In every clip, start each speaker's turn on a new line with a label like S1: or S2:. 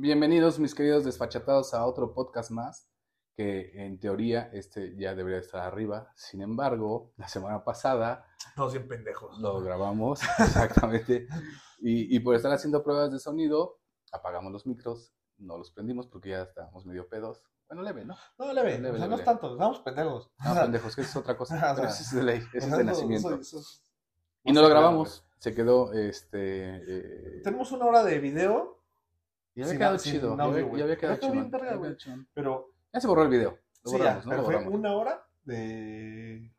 S1: Bienvenidos, mis queridos desfachatados, a otro podcast más, que en teoría este ya debería estar arriba. Sin embargo, la semana pasada
S2: Todos bien pendejos.
S1: lo grabamos, exactamente, y, y por estar haciendo pruebas de sonido, apagamos los micros, no los prendimos porque ya estábamos medio pedos. Bueno, leve, ¿no?
S2: No, leve,
S1: Leve,
S2: o sea,
S1: leve,
S2: no es tanto, estamos pendejos.
S1: No, pendejos, que es otra cosa. Pero eso es de ley, eso es de nacimiento.
S2: Eso- eso es-
S1: Y no lo grabamos, se quedó, este... eh,
S2: Tenemos una hora de video,
S1: y había
S2: sin-
S1: quedado
S2: sin
S1: chido, ya
S2: audio,
S1: había, quedado quedado chingón.
S2: pero
S1: Ya se borró el video, lo
S2: sí,
S1: borramos,
S2: ya,
S1: ¿no?
S2: pero
S1: Lo
S2: fue
S1: borramos.
S2: una hora de,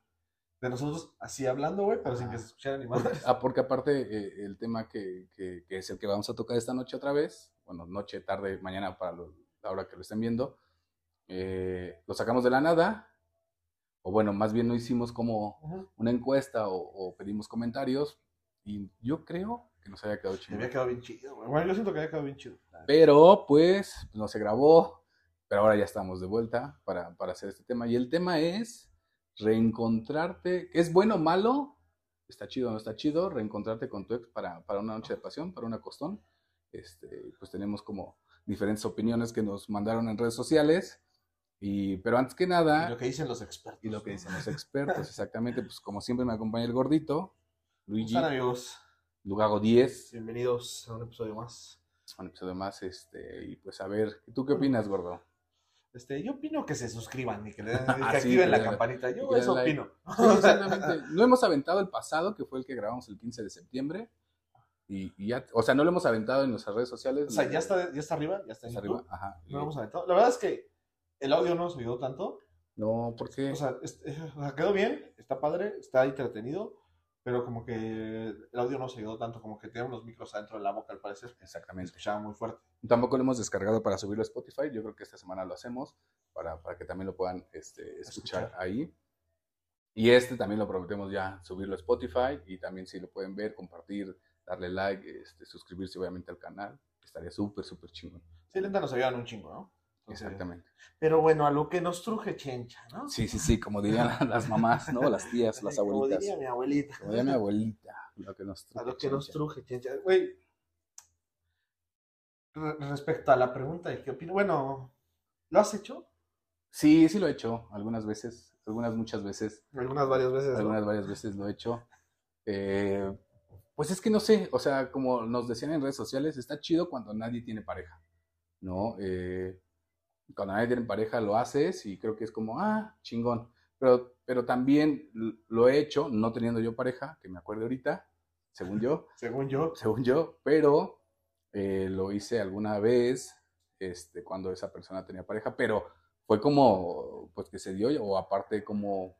S2: de nosotros así hablando, güey, pero sin
S1: Ajá.
S2: que se escuchara ni más.
S1: ah, porque aparte eh, el tema que, que- que es el que vamos a tocar esta noche otra vez, bueno, noche, tarde, mañana para lo- la hora que lo estén viendo, eh, lo sacamos de la nada, o bueno, más bien no hicimos como
S2: Ujú.
S1: una encuesta o, o pedimos comentarios, y yo creo que nos había quedado
S2: Me
S1: chido.
S2: había quedado bien chido, güey. Bueno, yo siento que había quedado bien chido.
S1: Pero pues no se grabó, pero ahora ya estamos de vuelta para, para hacer este tema. Y el tema es reencontrarte, ¿es bueno o malo? Está chido o no está chido, reencontrarte con tu ex para, para una noche de pasión, para una costón. Este, pues tenemos como diferentes opiniones que nos mandaron en redes sociales. Y, pero antes que
S2: Y
S1: nada,
S2: lo que dicen los expertos.
S1: y lo que dicen los expertos, exactamente, pues como siempre me acompaña el gordito,
S2: ¿Cómo
S1: Luigi,
S2: amigos?
S1: Lugago 10,
S2: Bienvenidos a un episodio más.
S1: un episodio más, este, y pues a ver, ¿tú qué opinas, gordo?
S2: Este, yo opino que se suscriban y que, le den, que
S1: Ah, sí,
S2: activen
S1: que
S2: la
S1: le-
S2: campanita. Yo eso
S1: like.
S2: opino.
S1: Sí, exactamente. No hemos aventado el pasado, que fue el que grabamos el 15 de septiembre. Y, y ya, o sea, no lo hemos aventado en nuestras redes sociales.
S2: O sea, ya está, ya está arriba, ya está en
S1: Está
S2: YouTube.
S1: arriba. Ajá.
S2: No lo hemos aventado. La verdad es que el audio no nos ayudó tanto.
S1: No, porque
S2: O sea, es- o sea, quedó bien, está padre, está entretenido, pero como que el audio no se ayudó tanto, como que tenemos los micros adentro de la boca al parecer. Me
S1: exactamente.
S2: escuchaba muy fuerte.
S1: Tampoco lo hemos descargado para subirlo a Spotify. Yo creo que esta semana lo hacemos para, para que también lo puedan este, escuchar,
S2: Escuchar.
S1: ahí. Y este también lo prometemos ya subirlo a Spotify. Y también si lo pueden ver, compartir, darle like, este, suscribirse obviamente al canal. Estaría súper, súper chingón.
S2: Sí, lenta nos ayudan un chingo, ¿no?
S1: Exactamente.
S2: Pero bueno, a lo que nos truje chencha, ¿no?
S1: Sí, sí, sí, como dirían las mamás, ¿no? Las tías, las
S2: Como
S1: abuelitas.
S2: diría mi abuelita.
S1: Como diría mi abuelita, lo que nos
S2: A lo
S1: truje,
S2: que nos truje chencha. Güey, re- respecto a la pregunta de qué opino, bueno, ¿lo has hecho?
S1: Sí, sí lo he hecho, algunas veces, algunas muchas veces,
S2: Algunas varias veces. ¿no?
S1: algunas varias veces lo he hecho. Eh, pues es que no sé, o sea, como nos decían en redes sociales, está chido cuando nadie tiene pareja, ¿no? Eh, cuando nadie tiene pareja lo haces y creo que es como, ah, chingón. Pero, pero también lo he hecho, no teniendo yo pareja, que me acuerdo ahorita, según yo,
S2: Según yo.
S1: según yo, pero eh, lo hice alguna vez este, cuando esa persona tenía pareja, pero fue como, pues que se dio, o aparte como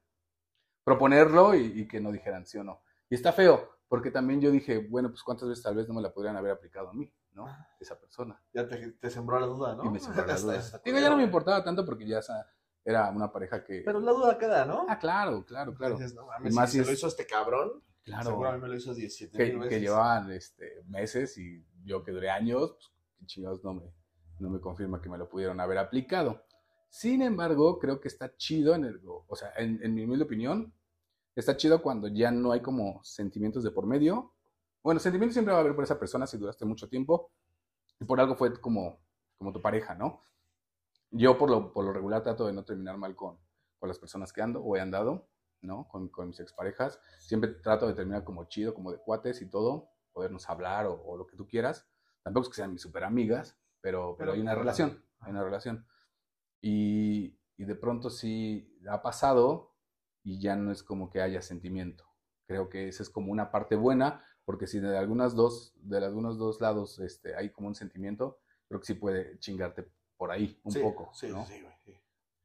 S1: proponerlo y, y que no dijeran sí o no. Y está feo, porque también yo dije, bueno, pues cuántas veces tal vez no me la podrían haber aplicado a mí, ¿no? Esa persona.
S2: Ya te, te sembró la duda, ¿no?
S1: Y me sembró la duda. Digo, ya no me importaba tanto porque ya esa era una pareja que...
S2: Pero la duda queda, ¿no?
S1: Ah, claro, claro, claro.
S2: Dices, no mames,
S1: Y más
S2: si se
S1: es-
S2: lo hizo este cabrón,
S1: Claro.
S2: seguro a mí me lo hizo 17
S1: que,
S2: mil
S1: que
S2: veces.
S1: llevaban este, meses y yo que duré años, pues chingados no me, no me confirma que me lo pudieron haber aplicado. Sin embargo, creo que está chido en el, o sea, en, en mi humilde opinión, está chido cuando ya no hay como sentimientos de por medio. Bueno, sentimientos siempre va a haber por esa persona si duraste mucho tiempo y por algo fue como, como tu pareja, ¿no? Yo por lo, por lo regular trato de no terminar mal con, con las personas que ando o he andado, ¿no? Con, con mis exparejas. Siempre trato de terminar como chido, como de cuates y todo, podernos hablar o, o lo que tú quieras. Tampoco es que sean mis super amigas, pero, pero, hay una relación, hay una relación. Y, y de pronto sí ha pasado y ya no es como que haya sentimiento. Creo que esa es como una parte buena, porque si de algunas dos, de algunos dos lados este, hay como un sentimiento, creo que sí puede chingarte por ahí un
S2: Sí,
S1: poco,
S2: Sí,
S1: ¿no?
S2: sí, güey. sí.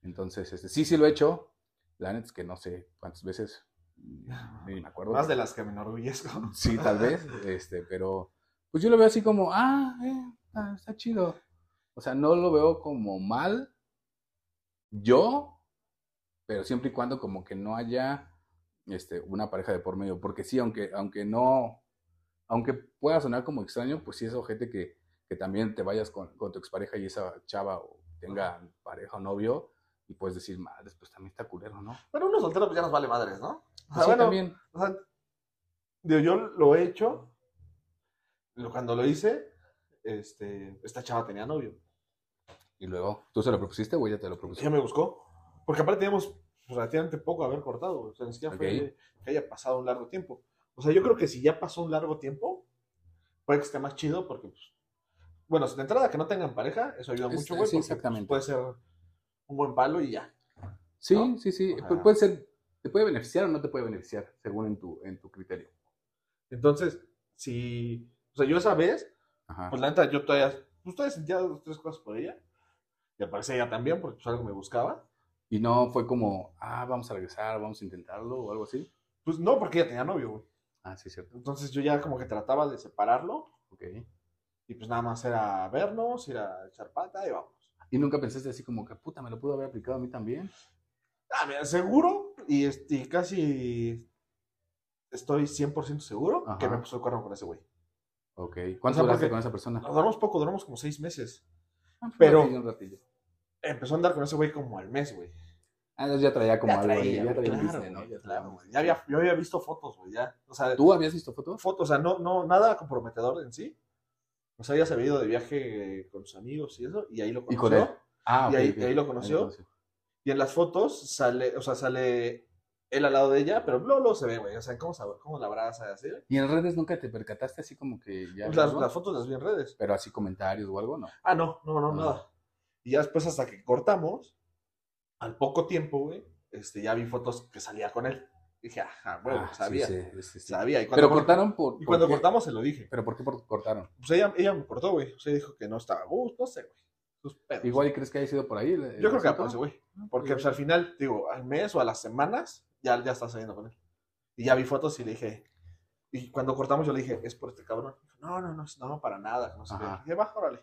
S1: Entonces, este, sí, sí lo he hecho. La neta es que no sé cuántas veces, ni me acuerdo.
S2: Más de las que me enorgullezco.
S1: Sí, tal vez, este, pero pues yo lo veo así como, ah, eh, ah, está chido. O sea, no lo veo como mal yo, pero siempre y cuando como que no haya este, una pareja de por medio, porque sí, aunque, aunque no, aunque pueda sonar como extraño, pues sí es ojete que, que también te vayas con, con tu expareja y esa chava o tenga pareja o novio y puedes decir, madre, pues también está culero, ¿no?
S2: Pero uno soltero pues ya nos vale madres, ¿no? O sea,
S1: sí,
S2: bueno,
S1: también.
S2: o sea, digo, yo lo he hecho, cuando lo hice, este, esta chava tenía novio.
S1: Y luego, ¿tú se lo propusiste o ella te lo propuso?
S2: Ella me buscó. Porque aparte teníamos relativamente poco haber cortado. O sea, ni siquiera fue
S1: Ok.
S2: que haya pasado un largo tiempo. O sea, yo creo que si ya pasó un largo tiempo, puede que esté más chido porque, pues, bueno, de entrada que no tengan pareja, eso ayuda mucho, güey.
S1: sí,
S2: pues,
S1: exactamente.
S2: puede ser un buen palo y ya.
S1: Sí,
S2: ¿no?
S1: sí, sí. Pu- puede ser, te puede beneficiar o no te puede beneficiar, según en tu, en tu criterio.
S2: Entonces, si, o sea, yo esa vez,
S1: Ajá.
S2: pues la neta, yo todavía, pues todavía sentía dos, tres cosas por ella. Y al parecer ella también, porque pues algo me buscaba.
S1: Y no fue como, ah, vamos a regresar, vamos a intentarlo o algo así.
S2: Pues no, porque ella tenía novio, güey.
S1: Ah, sí, cierto.
S2: Entonces yo ya como que trataba de separarlo.
S1: Ok.
S2: Y pues nada más era vernos, ir a echar pata y vamos.
S1: ¿Y nunca pensaste así como que, puta, me lo pudo haber aplicado a mí también?
S2: Ah, mira, seguro y, este, y casi estoy 100% seguro
S1: Ajá.
S2: que me puso el cuerno con ese güey.
S1: Ok. ¿Cuánto
S2: O sea,
S1: duraste
S2: porque-
S1: con esa persona?
S2: Nos duramos poco, duramos como seis meses.
S1: Ah, fue
S2: pero-
S1: un ratillo, un ratillo.
S2: Empezó a andar con ese güey como al mes, güey.
S1: Ah, entonces ya traía como
S2: Ya
S1: algo ahí,
S2: traía,
S1: ya traía
S2: claro,
S1: business, ¿no? Ya
S2: claro. Ya había, yo había visto fotos, güey, ya. O sea,
S1: ¿Tú habías visto fotos?
S2: fotos, o sea, no, no, nada comprometedor en sí. O sea, ella se había ido de viaje con sus amigos y eso, y ahí lo
S1: ¿Y
S2: conoció.
S1: con él? Ah,
S2: Y
S1: ok,
S2: ahí-
S1: ok.
S2: y ahí lo conoció. Y en las fotos sale, o sea, sale él al lado de ella, pero luego, luego se ve, güey. O sea, cómo, cómo la abraza, así.
S1: ¿Y en redes nunca te percataste así como que ya...
S2: Pues las, las fotos las vi en redes.
S1: Pero así comentarios o algo, ¿no?
S2: Ah, no, no, no,
S1: Ah.
S2: nada. Y ya después, hasta que cortamos, al poco tiempo, güey, este, ya vi fotos que salía con él. Dije, ajá, bueno,
S1: Ah,
S2: sabía.
S1: sí, sí, sí.
S2: Sabía. Y cuando,
S1: Pero
S2: cort-
S1: cortaron por...
S2: y
S1: ¿por
S2: cuando
S1: qué?
S2: cortamos se lo dije.
S1: ¿Pero por qué por- cortaron?
S2: Pues ella, ella me cortó, güey. O sea, dijo que no estaba a gusto, no sé, güey. Sus pedos.
S1: Igual y crees que haya sido por ahí. el- el
S2: Yo creo que
S1: asunto?
S2: por ese güey.
S1: Ah,
S2: Porque
S1: pues,
S2: pues, al final, digo, al mes o a las semanas, ya, ya está saliendo con él. Y ya vi fotos y le dije, y cuando cortamos yo le dije, es por este cabrón. Dijo, no, no, no, no, para nada. No sé qué. Dije, va, órale.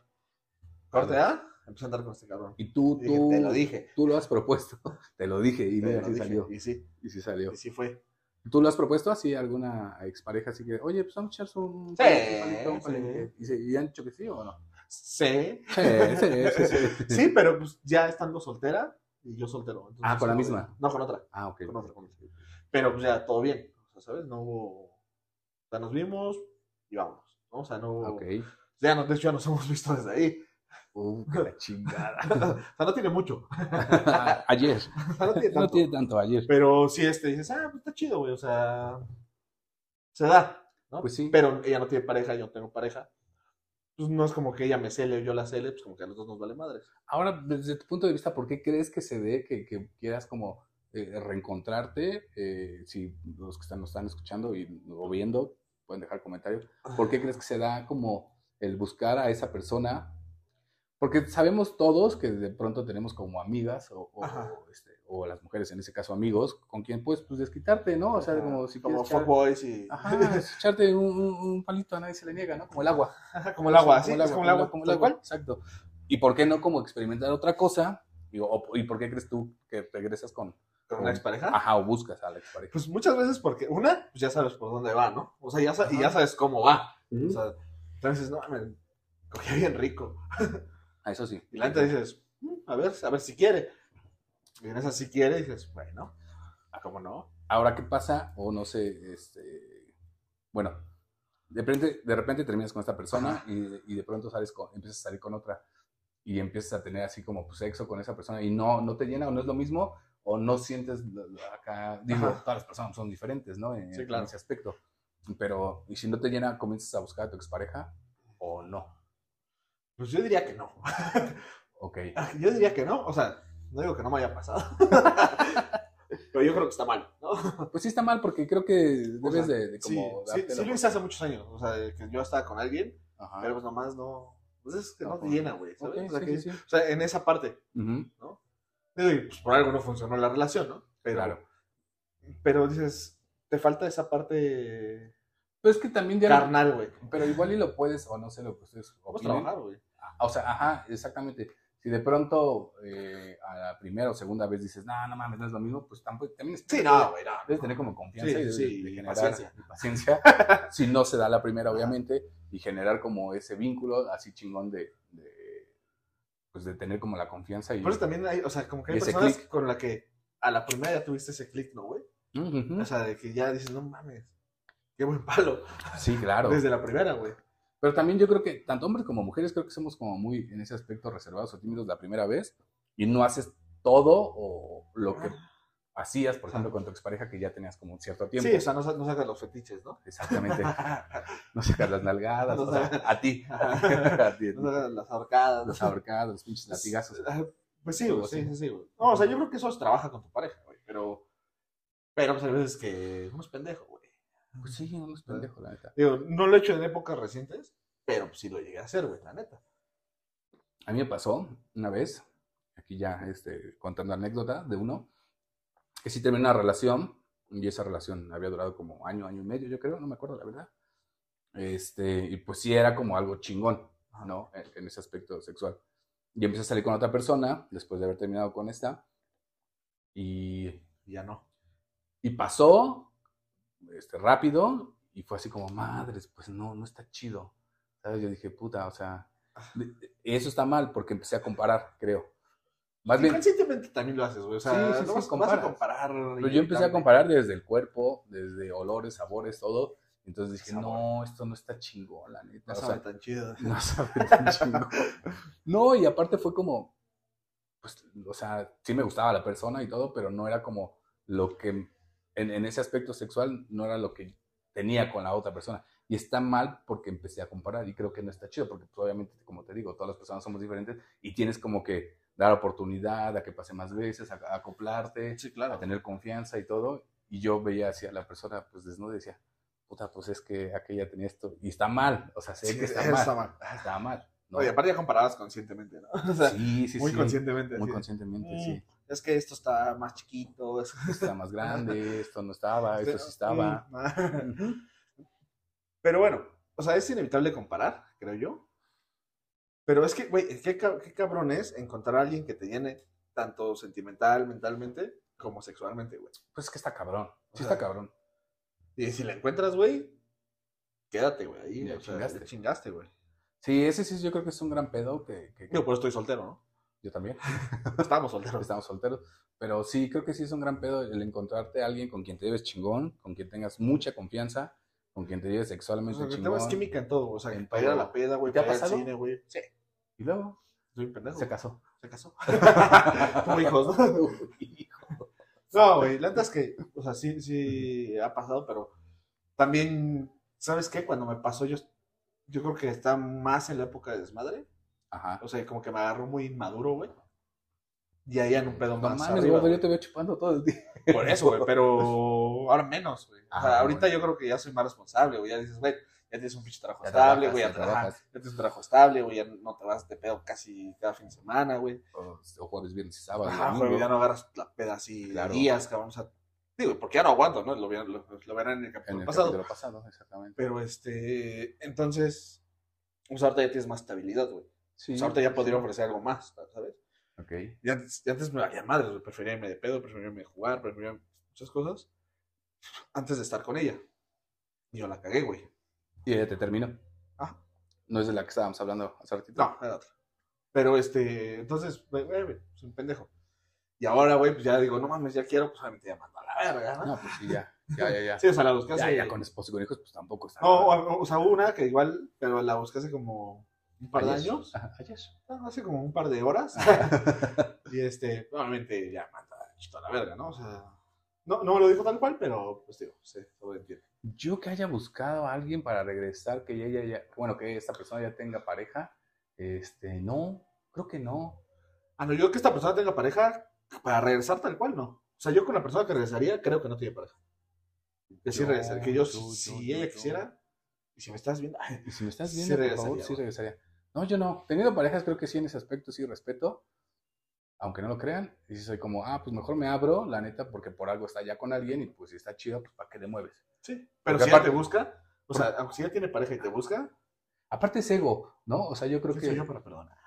S2: Corte A, empecé a andar con este cabrón.
S1: Y tú,
S2: Y dije,
S1: tú...
S2: te lo dije.
S1: Tú lo has propuesto. Te lo dije y mira, sí salió.
S2: Y sí,
S1: Y sí salió.
S2: y sí fue.
S1: ¿Tú lo has propuesto así a alguna expareja así que, oye, pues vamos a echar un...
S2: Sí,
S1: palito, un palito"? ¿Y, han dicho que sí o no?
S2: Sí.
S1: Sí, sí, sí. sí.
S2: Pero pues ya estando soltera y yo soltero. Entonces,
S1: Ah, ¿con la misma?
S2: No, con otra.
S1: Ah, ok.
S2: Con otra, con otra. Pero pues ya todo bien. O sea, ¿sabes? No hubo. O sea, nos vimos y vámonos. ¿no? O sea, no hubo.
S1: Ok.
S2: Ya no, de hecho ya nos hemos visto desde ahí.
S1: Uh, qué la chingada.
S2: o sea, no tiene mucho.
S1: ayer.
S2: O sea, no tiene
S1: No
S2: tanto.
S1: tiene tanto ayer.
S2: Pero sí, este, dices, ah, pues está chido, güey. O sea, se da, ¿no?
S1: Pues sí.
S2: Pero ella no tiene pareja, yo no tengo pareja. Pues no es como que ella me cele o yo la cele, pues como que a los dos nos vale madres.
S1: Ahora, desde tu punto de vista, ¿por qué crees que se dé que, que quieras como eh, reencontrarte? Eh, si los que están, nos están escuchando y, o viendo pueden dejar comentarios. ¿Por qué crees que se da como el buscar a esa persona? Porque sabemos todos que de pronto tenemos como amigas o, o,
S2: Ajá.
S1: este, o las mujeres, en ese caso amigos, con quien puedes pues desquitarte, ¿no? O sea,
S2: Ajá,
S1: como si
S2: como fuckboys y.
S1: Ajá, es echarte un, un- palito a nadie se le niega, ¿no? Como el agua.
S2: como el agua,
S1: Sí,
S2: sí, es como el agua.
S1: como el agua. Exacto. ¿Y por qué no como experimentar otra cosa? O- ¿Y por qué crees tú que regresas con...
S2: ¿Con una expareja?
S1: Ajá, o buscas a la expareja?
S2: Pues muchas veces porque, una, pues ya sabes por dónde va, ¿no? O sea, ya, sa- y ya
S1: Ajá.
S2: sabes cómo va.
S1: Ujú.
S2: O sea, entonces, no, me cogía bien rico.
S1: Ah, eso sí.
S2: Y la neta dices, "Mm, a ver, a ver si quiere. Y en esa si quiere, dices, bueno, ¿a cómo no?
S1: Ahora, ¿qué pasa? O no sé, este... Bueno, de repente, de repente terminas con esta persona y, y de pronto sales con, empiezas a salir con otra y empiezas a tener así como pues, sexo con esa persona y no, no te llena o no es lo mismo o no sientes acá, digo,
S2: Ajá.
S1: todas las personas son diferentes, ¿no? En,
S2: Sí,
S1: en
S2: claro.
S1: ese aspecto. Pero, ¿y si no te llena, comienzas a buscar a tu expareja o no?
S2: Pues yo diría que no.
S1: Ok.
S2: Yo diría que no. O sea, no digo que no me haya pasado. Pero yo creo que está mal, ¿no?
S1: Pues sí está mal porque creo que debes
S2: O sea,
S1: de, como...
S2: sí, sí lo hice hace muchos años. O sea, que yo estaba con alguien,
S1: Ajá.
S2: pero pues nomás no. Pues es que no,
S1: No,
S2: te
S1: pues,
S2: llena, güey. o, sea,
S1: sí,
S2: que-
S1: sí, sí.
S2: o sea, en esa parte.
S1: Ujú,
S2: Digo, y, pues por algo no funcionó la relación, ¿no? Pero,
S1: Claro.
S2: pero dices, te falta esa parte
S1: Pero es que también ya...
S2: carnal, güey.
S1: Pero igual y lo puedes, o no sé lo que ustedes
S2: Vamos a
S1: opinen.
S2: trabajar, güey.
S1: O sea, ajá, exactamente. Si de pronto eh, a la primera o segunda vez dices, no, no mames, no es lo mismo, pues tampoco, también es-
S2: Sí, no, güey, no.
S1: debes tener como confianza
S2: Sí,
S1: y
S2: sí,
S1: de generar
S2: paciencia.
S1: y paciencia. si no se da la primera, obviamente, y generar como ese vínculo así chingón de, de, pues de tener como la confianza y...
S2: Por eso también hay, o sea, como que hay personas
S1: click.
S2: con la que a la primera ya tuviste ese click, ¿no, güey? O sea, de que ya dices, no mames, qué buen palo.
S1: Sí, claro.
S2: Desde la primera, güey.
S1: Pero también yo creo que tanto hombres como mujeres creo que somos como muy en ese aspecto reservados o tímidos la primera vez y no haces todo o lo que hacías, por ejemplo, con tu expareja que ya tenías como un cierto tiempo.
S2: Sí, o sea, no, no sacas los fetiches, ¿no?
S1: Exactamente. No sacas las nalgadas,
S2: No
S1: o sea, a ti. a ti.
S2: No sacas las ahorcadas.
S1: Los ahorcados, los pinches latigazos.
S2: Ah, Pues sí, güey, sí, sí, sí, güey. No, o sea, yo creo que eso se trabaja con tu pareja, güey, pero... Pero pues hay veces que uno es pendejo.
S1: Pues sí, no es pendejo, la neta.
S2: Digo, no lo he hecho en épocas recientes, pero pues sí lo llegué a hacer, güey, la neta.
S1: A mí me pasó una vez, aquí ya este, contando anécdota de uno, que sí terminé una relación, y esa relación había durado como año, año y medio, yo creo, no me acuerdo la verdad. Este, y pues sí era como algo chingón, ¿no? En, en ese aspecto sexual. Y empecé a salir con otra persona, después de haber terminado con esta, Y
S2: ya no.
S1: y pasó este, rápido, y fue así como, madres, pues no, no está chido. ¿Sabes? Yo dije, puta, o sea, eso está mal porque empecé a comparar, creo. Más
S2: Sí,
S1: bien,
S2: Conscientemente también lo haces, güey. O sea,
S1: Sí, sí,
S2: no vas, vas a comparar.
S1: pero yo empecé a comparar desde el cuerpo, desde olores, sabores, todo. Entonces dije,
S2: Sabor.
S1: no, esto no está chingón, la neta.
S2: No
S1: o
S2: sabe
S1: sea,
S2: tan chido.
S1: no sabe tan chingón. No, y aparte fue como, pues, o sea, sí me gustaba la persona y todo, pero no era como lo que, en, en ese aspecto sexual, no era lo que tenía con la otra persona. Y está mal porque empecé a comparar y creo que no está chido, porque pues, obviamente, como te digo, todas las personas somos diferentes y tienes como que dar oportunidad a que pase más veces, a, a acoplarte,
S2: Sí, claro.
S1: a tener confianza y todo. Y yo veía hacia la persona, pues desnuda y decía, puta, pues es que aquella tenía esto. Y está mal, o sea, sé
S2: Sí,
S1: que está mal.
S2: está mal.
S1: Está mal. ¿no?
S2: Oye, aparte ya comparabas conscientemente, ¿no? O sea,
S1: sí, sí,
S2: muy
S1: sí.
S2: conscientemente.
S1: Muy
S2: así.
S1: conscientemente,
S2: Mm,
S1: sí.
S2: Es que esto está más chiquito. es-
S1: Esto está más grande, esto no estaba, esto sí estaba.
S2: Mm. Pero bueno, o sea, es inevitable comparar, creo yo. Pero es que, güey, qué, qué cabrón es encontrar a alguien que te llene tanto sentimental, mentalmente, como sexualmente, güey.
S1: Pues es que está cabrón. Sí está cabrón.
S2: Y si la encuentras, güey, quédate, güey, ahí.
S1: Ya
S2: o
S1: chingaste.
S2: chingaste, güey.
S1: Sí, ese sí yo creo que es un gran pedo que
S2: Yo por eso estoy soltero, ¿no?
S1: Yo también.
S2: Estábamos solteros.
S1: Estamos solteros. Pero sí, creo que sí es un gran pedo el encontrarte a alguien con quien te lleves chingón, con quien tengas mucha confianza, con quien te lleves
S2: O
S1: sexualmente
S2: sea, que
S1: chingón.
S2: tengas química en todo, o sea,
S1: En
S2: para ir a la peda, güey,
S1: ¿Te ha
S2: para ir al
S1: pasado?
S2: cine, güey. Sí,
S1: Y luego
S2: soy un pendejo.
S1: se casó.
S2: Se casó. Tuvo hijos, ¿no? No, güey, la neta es que, o sea, sí, sí ha pasado, pero también, ¿sabes qué? Cuando me pasó, yo, yo creo que está más en la época de desmadre.
S1: Ajá.
S2: O sea, como que me agarró muy inmaduro, güey. Y ahí en un pedo
S1: No
S2: más
S1: mames,
S2: arriba, güey.
S1: yo te veo chupando todo el día.
S2: Por eso, güey, pero ahora menos, güey. O sea, ahorita yo creo que ya soy más responsable, güey. Ya dices, güey, ya tienes un pinche trabajo
S1: Ya
S2: estable, güey. Ya,
S1: ya trabajas.
S2: tienes un trabajo estable, güey. Ya no te vas de pedo casi cada fin de semana, güey.
S1: O, o jueves, viernes y sábado.
S2: Ajá, güey, ya no agarras la peda así
S1: Claro.
S2: días, cabrón. O sea, digo, porque ya no aguanto, ¿no? Lo, lo- lo verán en el
S1: En
S2: capítulo
S1: el
S2: pasado.
S1: capítulo pasado, exactamente.
S2: Pero este, entonces, pues ahorita ya tienes más estabilidad, güey.
S1: Sí,
S2: ahorita ya podría
S1: sí.
S2: ofrecer algo más, ¿sabes?
S1: Ok.
S2: Y antes, y antes me valía madre. Prefería irme de pedo, prefería irme de jugar, prefería muchas cosas. Antes de estar con ella. Y yo la cagué, güey.
S1: Y ella te terminó.
S2: Ah.
S1: No es de la que estábamos hablando hace ratito.
S2: No, era otra. Pero este, entonces, güey, güey, güey, soy un pendejo. Y ahora, güey, pues ya digo, no mames, ya quiero, pues obviamente ya mando a la verga, ¿no?
S1: No, pues sí, ya. Ya, ya, ya.
S2: Sí, o sea, la buscas.
S1: ya, ya con esposo y con hijos, pues tampoco está.
S2: No, o, o sea, hubo una que igual, pero la hace como un par de años.
S1: Ayer.
S2: Hace como un par de horas. y este, obviamente ya manda a la verga, ¿no? O sea, no, no me lo dijo tal cual, pero pues digo, sí, todo entiende.
S1: Yo que haya buscado a alguien para regresar, que ella ya, bueno, que esta persona ya tenga pareja, este, no, creo que no.
S2: Ah, no, yo que esta persona tenga pareja para regresar tal cual, no. O sea, yo con la persona que regresaría, creo que no tiene pareja. Que sí regresaría, que yo,
S1: yo,
S2: si
S1: yo,
S2: ella
S1: yo,
S2: quisiera, y si me estás viendo, ay,
S1: Y si me estás
S2: Sí
S1: viendo, por
S2: regresaría,
S1: favor, sí
S2: güey.
S1: regresaría. No, yo no. Teniendo parejas, creo que sí, en ese aspecto sí respeto, aunque no lo crean. Y si soy como, ah, pues mejor me abro, la neta, porque por algo está ya con alguien y pues si está chido, pues para qué le mueves.
S2: sí. Pero
S1: Porque
S2: si
S1: aparte-
S2: te busca, o sea, aunque si ella tiene pareja y te busca,
S1: Aparte es ego, ¿no? O sea, yo creo
S2: ¿quién
S1: que...
S2: soy yo para perdonar?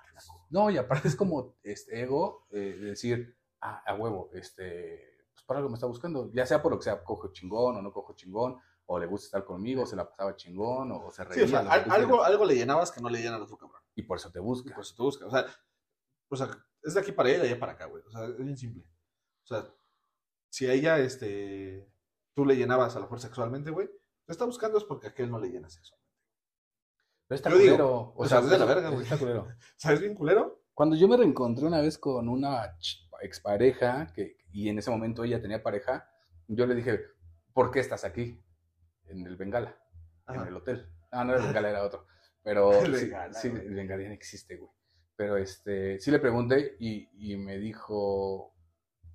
S1: No, y aparte es como este ego, eh, de decir, ah, a huevo, este, pues para algo me está buscando, ya sea por lo que sea, cojo chingón o no cojo chingón, o le gusta estar conmigo, o se la pasaba chingón, o, o se
S2: Sí,
S1: reía.
S2: o sea,
S1: lo que
S2: al-
S1: tú
S2: algo, algo le llenabas que no le llena al otro cabrón.
S1: Y por eso te
S2: Y
S1: busca.
S2: por eso te busca. O sea, o sea, es de aquí para allá y de allá para acá, güey. O sea, es bien simple. O sea, si a ella, este, tú le llenabas a lo mejor sexualmente, güey, te está buscando es porque a aquel no le llena sexualmente.
S1: Pero está
S2: Yo digo,
S1: culero.
S2: o sea, es de la verga, güey.
S1: Está culero.
S2: ¿Sabes bien culero?
S1: Cuando yo me reencontré una vez con una expareja, que, y en ese momento ella tenía pareja, yo le dije, ¿por qué estás aquí? En el Bengala, en
S2: Ajá.
S1: el hotel. No, no era el Bengala, era otro. Pero
S2: El Bengala,
S1: sí,
S2: güey.
S1: el Bengala ya no existe, güey. Pero este, sí le pregunté y, y me dijo,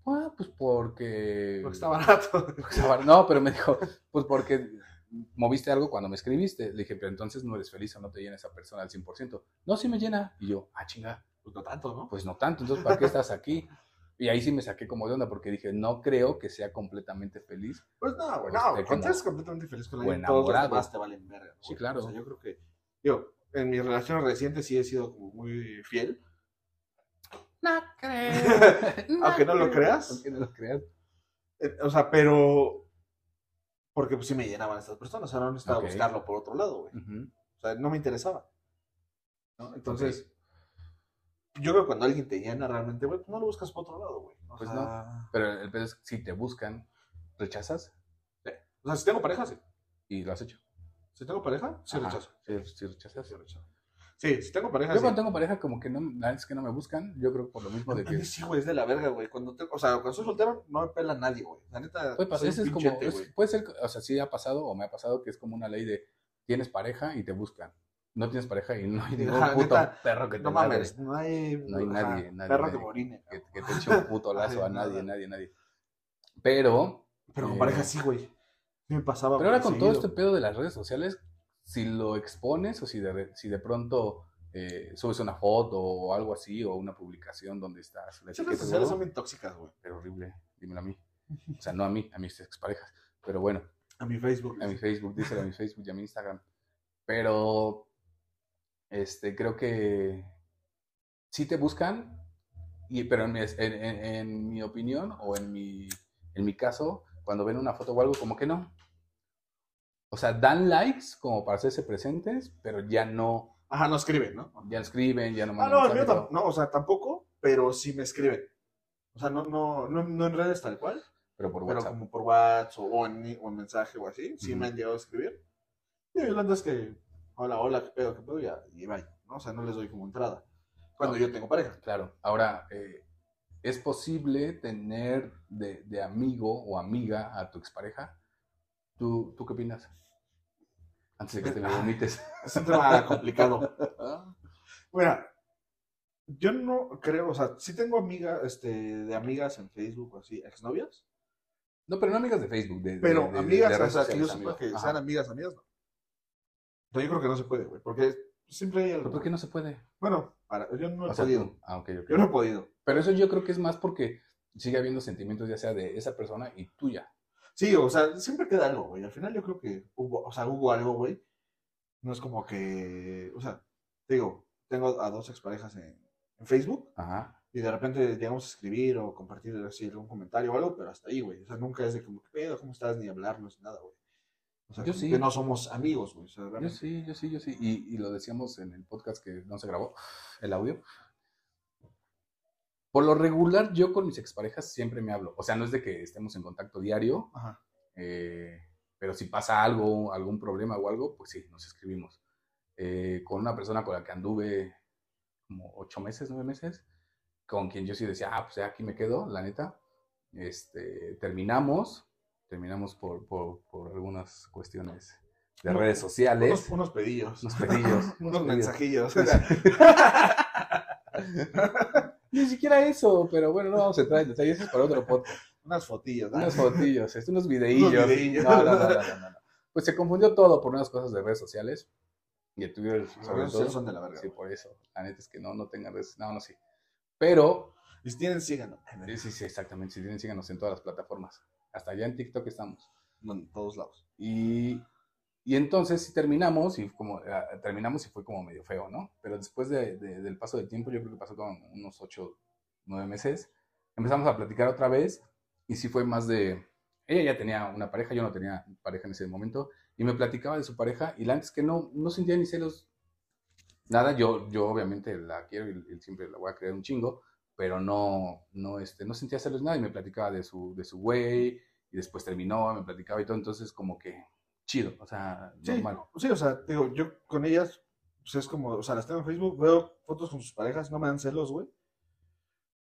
S1: ah, pues porque...
S2: Porque está barato.
S1: No, pero me dijo, pues porque moviste algo cuando me escribiste. Le dije, pero entonces no eres feliz o no te llena esa persona al 100%. No, sí me llena. Y yo, ah, chinga
S2: Pues no tanto, ¿no?
S1: pues no tanto, entonces ¿para qué estás aquí? Y ahí sí me saqué como de onda porque dije, no creo que sea completamente feliz.
S2: Pues no, güey,
S1: Pues,
S2: no, Cuando eres completamente feliz con alguien, todos los demás te valen verga. ¿no,
S1: Sí, claro.
S2: O sea, yo creo que, yo, en mis relaciones recientes sí he sido como muy fiel.
S1: No creo.
S2: Aunque no lo creas.
S1: Aunque no lo creas.
S2: Eh, O sea, pero. Porque pues sí me llenaban estas personas. O sea, no necesitaba
S1: Ok.
S2: buscarlo por otro lado, güey.
S1: Ujú.
S2: O sea, no me interesaba. ¿no? Entonces, yo creo que cuando alguien te llena realmente, güey, pues no lo buscas por otro lado, güey. O
S1: Pues
S2: sea,
S1: Pero el pedo es que si te buscan, rechazas
S2: O sea, si tengo pareja, sí.
S1: y lo has hecho.
S2: Si tengo pareja, sí
S1: Ajá.
S2: rechazo.
S1: Sí, sí rechazas.
S2: Sí rechazo. Sí, si tengo pareja,
S1: Yo
S2: sí.
S1: cuando tengo pareja como que no, la es que no me buscan, yo creo por lo mismo de que
S2: sí, güey, es de la verga, güey. Cuando te- o sea, cuando soy soltero, no me pela nadie, güey. La neta,
S1: puede pasar,
S2: soy
S1: ese es como, es- puede ser, o sea, sí ha pasado o me ha pasado que es como una ley de tienes pareja y te buscan. No tienes pareja y no hay ningún puto
S2: neta,
S1: perro que te
S2: No mames, no hay,
S1: No hay nadie, nadie,
S2: perro
S1: nadie.
S2: que me orine.
S1: que, que te eche un puto lazo a nadie,
S2: nada.
S1: nadie, nadie. Pero,
S2: Pero con
S1: Eh,
S2: pareja sí, güey. Me pasaba.
S1: pero ahora con todo
S2: seguido.
S1: este pedo de las redes sociales, si lo expones o si de, si de pronto eh, subes una foto o algo así o una publicación donde estás, la
S2: Las redes sociales son bien tóxicas, güey.
S1: pero horrible, dímelo a mí. O sea, no a mí, a mis exparejas. Pero bueno,
S2: A mi Facebook.
S1: a mi Facebook, díselo a mi Facebook y a mi Instagram. Pero, este, creo que sí te buscan, y, pero en mi, en, en- en mi opinión o en mi, en mi caso, cuando ven una foto o algo, como que no. O sea, dan likes como para hacerse presentes, pero ya no,
S2: Ajá, no escriben, ¿no?
S1: ya no escriben, ya no
S2: Ah,
S1: mandan
S2: no, el mío no, o sea, tampoco, pero sí me escriben. O sea, no, no, no, no en redes tal cual,
S1: pero por
S2: pero
S1: WhatsApp.
S2: como por WhatsApp o, en, o en mensaje o así, sí me han llegado a escribir. Y neta es que, hola, hola, qué pedo, qué pedo, ya, y bye, ¿no? O sea, no les doy como entrada. Cuando
S1: No.
S2: yo tengo pareja.
S1: Claro, ahora, eh, ¿es posible tener de, de amigo o amiga a tu expareja? ¿Tú, ¿Tú qué opinas? Antes de que te me vomites.
S2: Es un tema complicado. Mira, yo no creo, o sea, sí tengo amigas, este, de amigas en Facebook o así, exnovias,
S1: No, pero no amigas de Facebook, de, de-
S2: pero
S1: de- de
S2: amigas,
S1: redes
S2: o sea, que yo sepa que sean amigas, amigas, no. O sea, yo creo que no se puede, güey, porque siempre hay algo.
S1: ¿Pero por qué no se puede?
S2: Bueno, para, yo no he
S1: O sea,
S2: podido.
S1: ah, ok, ok.
S2: Yo no he podido.
S1: Pero eso yo creo que es más porque sigue habiendo sentimientos ya sea de esa persona y tuya.
S2: Sí, o sea, siempre queda algo, güey. Al final yo creo que hubo, o sea, hubo algo, güey. No es como que, o sea, digo, tengo a dos exparejas en, en Facebook
S1: Ajá.
S2: y de repente llegamos a escribir o compartir así algún comentario o algo, pero hasta ahí, güey. O sea, nunca es de como, ¿qué pedo? ¿Cómo estás? Ni hablarnos, ni nada, güey. O sea,
S1: Yo sí.
S2: que no somos amigos, güey. O sea,
S1: Yo sí, yo sí, yo sí. Y, y lo decíamos en el podcast que no se grabó, el audio. Por lo regular, yo con mis exparejas siempre me hablo. O sea, no es de que estemos en contacto diario,
S2: Ajá.
S1: eh, pero si pasa algo, algún problema o algo, pues sí, nos escribimos. Eh, con una persona con la que anduve como ocho meses, nueve meses, con quien yo sí decía, ah, pues aquí me quedo, la neta. Este, terminamos, terminamos por, por, por algunas cuestiones de redes sociales.
S2: Unos, unos pedillos.
S1: Unos pedillos.
S2: unos mensajillos.
S1: Ni siquiera eso, pero bueno, no vamos a entrar en detalles, eso es para otro podcast.
S2: unas fotillos. ¿no?
S1: Unas fotillos, este, unos videillos.
S2: Unos videillos.
S1: No, no, no, no, no, no. Pues se confundió todo por unas cosas de redes sociales. Y el Twitter, sobre
S2: redes
S1: todo.
S2: sociales son de la verga.
S1: Sí,
S2: güey.
S1: por eso. La neta es que no, no tengan redes. No, no, sí. Pero,
S2: Y si tienen, síganos.
S1: sí, sí, sí, exactamente. Si tienen, síganos en todas las plataformas. Hasta allá en TikTok estamos.
S2: En todos lados.
S1: Y, y entonces sí terminamos y como ah, terminamos y fue como medio feo, ¿no? Pero después de- de- del paso del tiempo, yo creo que pasó como unos 8, 9 meses, empezamos a platicar otra vez y sí fue más de... Ella ya tenía una pareja, yo no tenía pareja en ese momento, y me platicaba de su pareja y la antes que no, no sentía ni celos. Nada, yo, yo obviamente la quiero y, y siempre la voy a creer un chingo, pero no, no, este, no sentía celos nada y me platicaba de su, de su güey y después terminó, me platicaba y todo, entonces como que chido, o sea,
S2: Sí,
S1: normal.
S2: sí, o sea, digo, yo con ellas pues es como, o sea, las tengo en Facebook, veo fotos con sus parejas, no me dan celos, güey.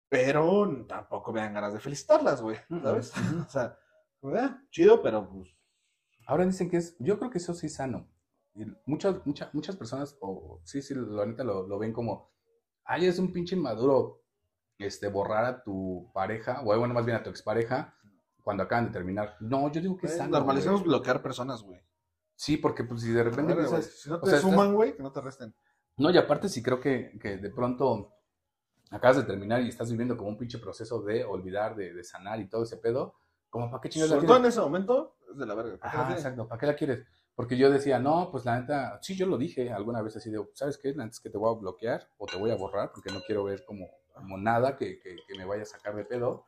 S2: Pero tampoco me dan ganas de felicitarlas, güey, ¿sabes? o sea, eh, chido, pero pues...
S1: Ahora dicen que es, yo creo que eso sí es sano. Y muchas, muchas, muchas personas, o sí, sí, la neta lo, lo ven como, ay, es un pinche inmaduro este, borrar a tu pareja, o bueno, más bien a tu expareja, cuando acaban de terminar. No, yo digo que es.
S2: Normalizamos
S1: güey.
S2: bloquear personas, güey.
S1: Sí, porque pues si de repente empiezas-
S2: Si no
S1: o
S2: te
S1: sea,
S2: suman, güey, que no te resten.
S1: No, y aparte sí creo que, que de pronto acabas de terminar y estás viviendo como un pinche proceso de olvidar, de, de sanar y todo ese pedo, como para qué chingados la quieres.
S2: en ese momento, es de la verga. ¿Para
S1: Ajá, exacto, ¿para qué la quieres? Porque yo decía, no, pues la neta, sí, yo lo dije alguna vez así de, ¿sabes qué? La neta es que te voy a bloquear o te voy a borrar porque no quiero ver como, como nada que, que, que me vaya a sacar de pedo.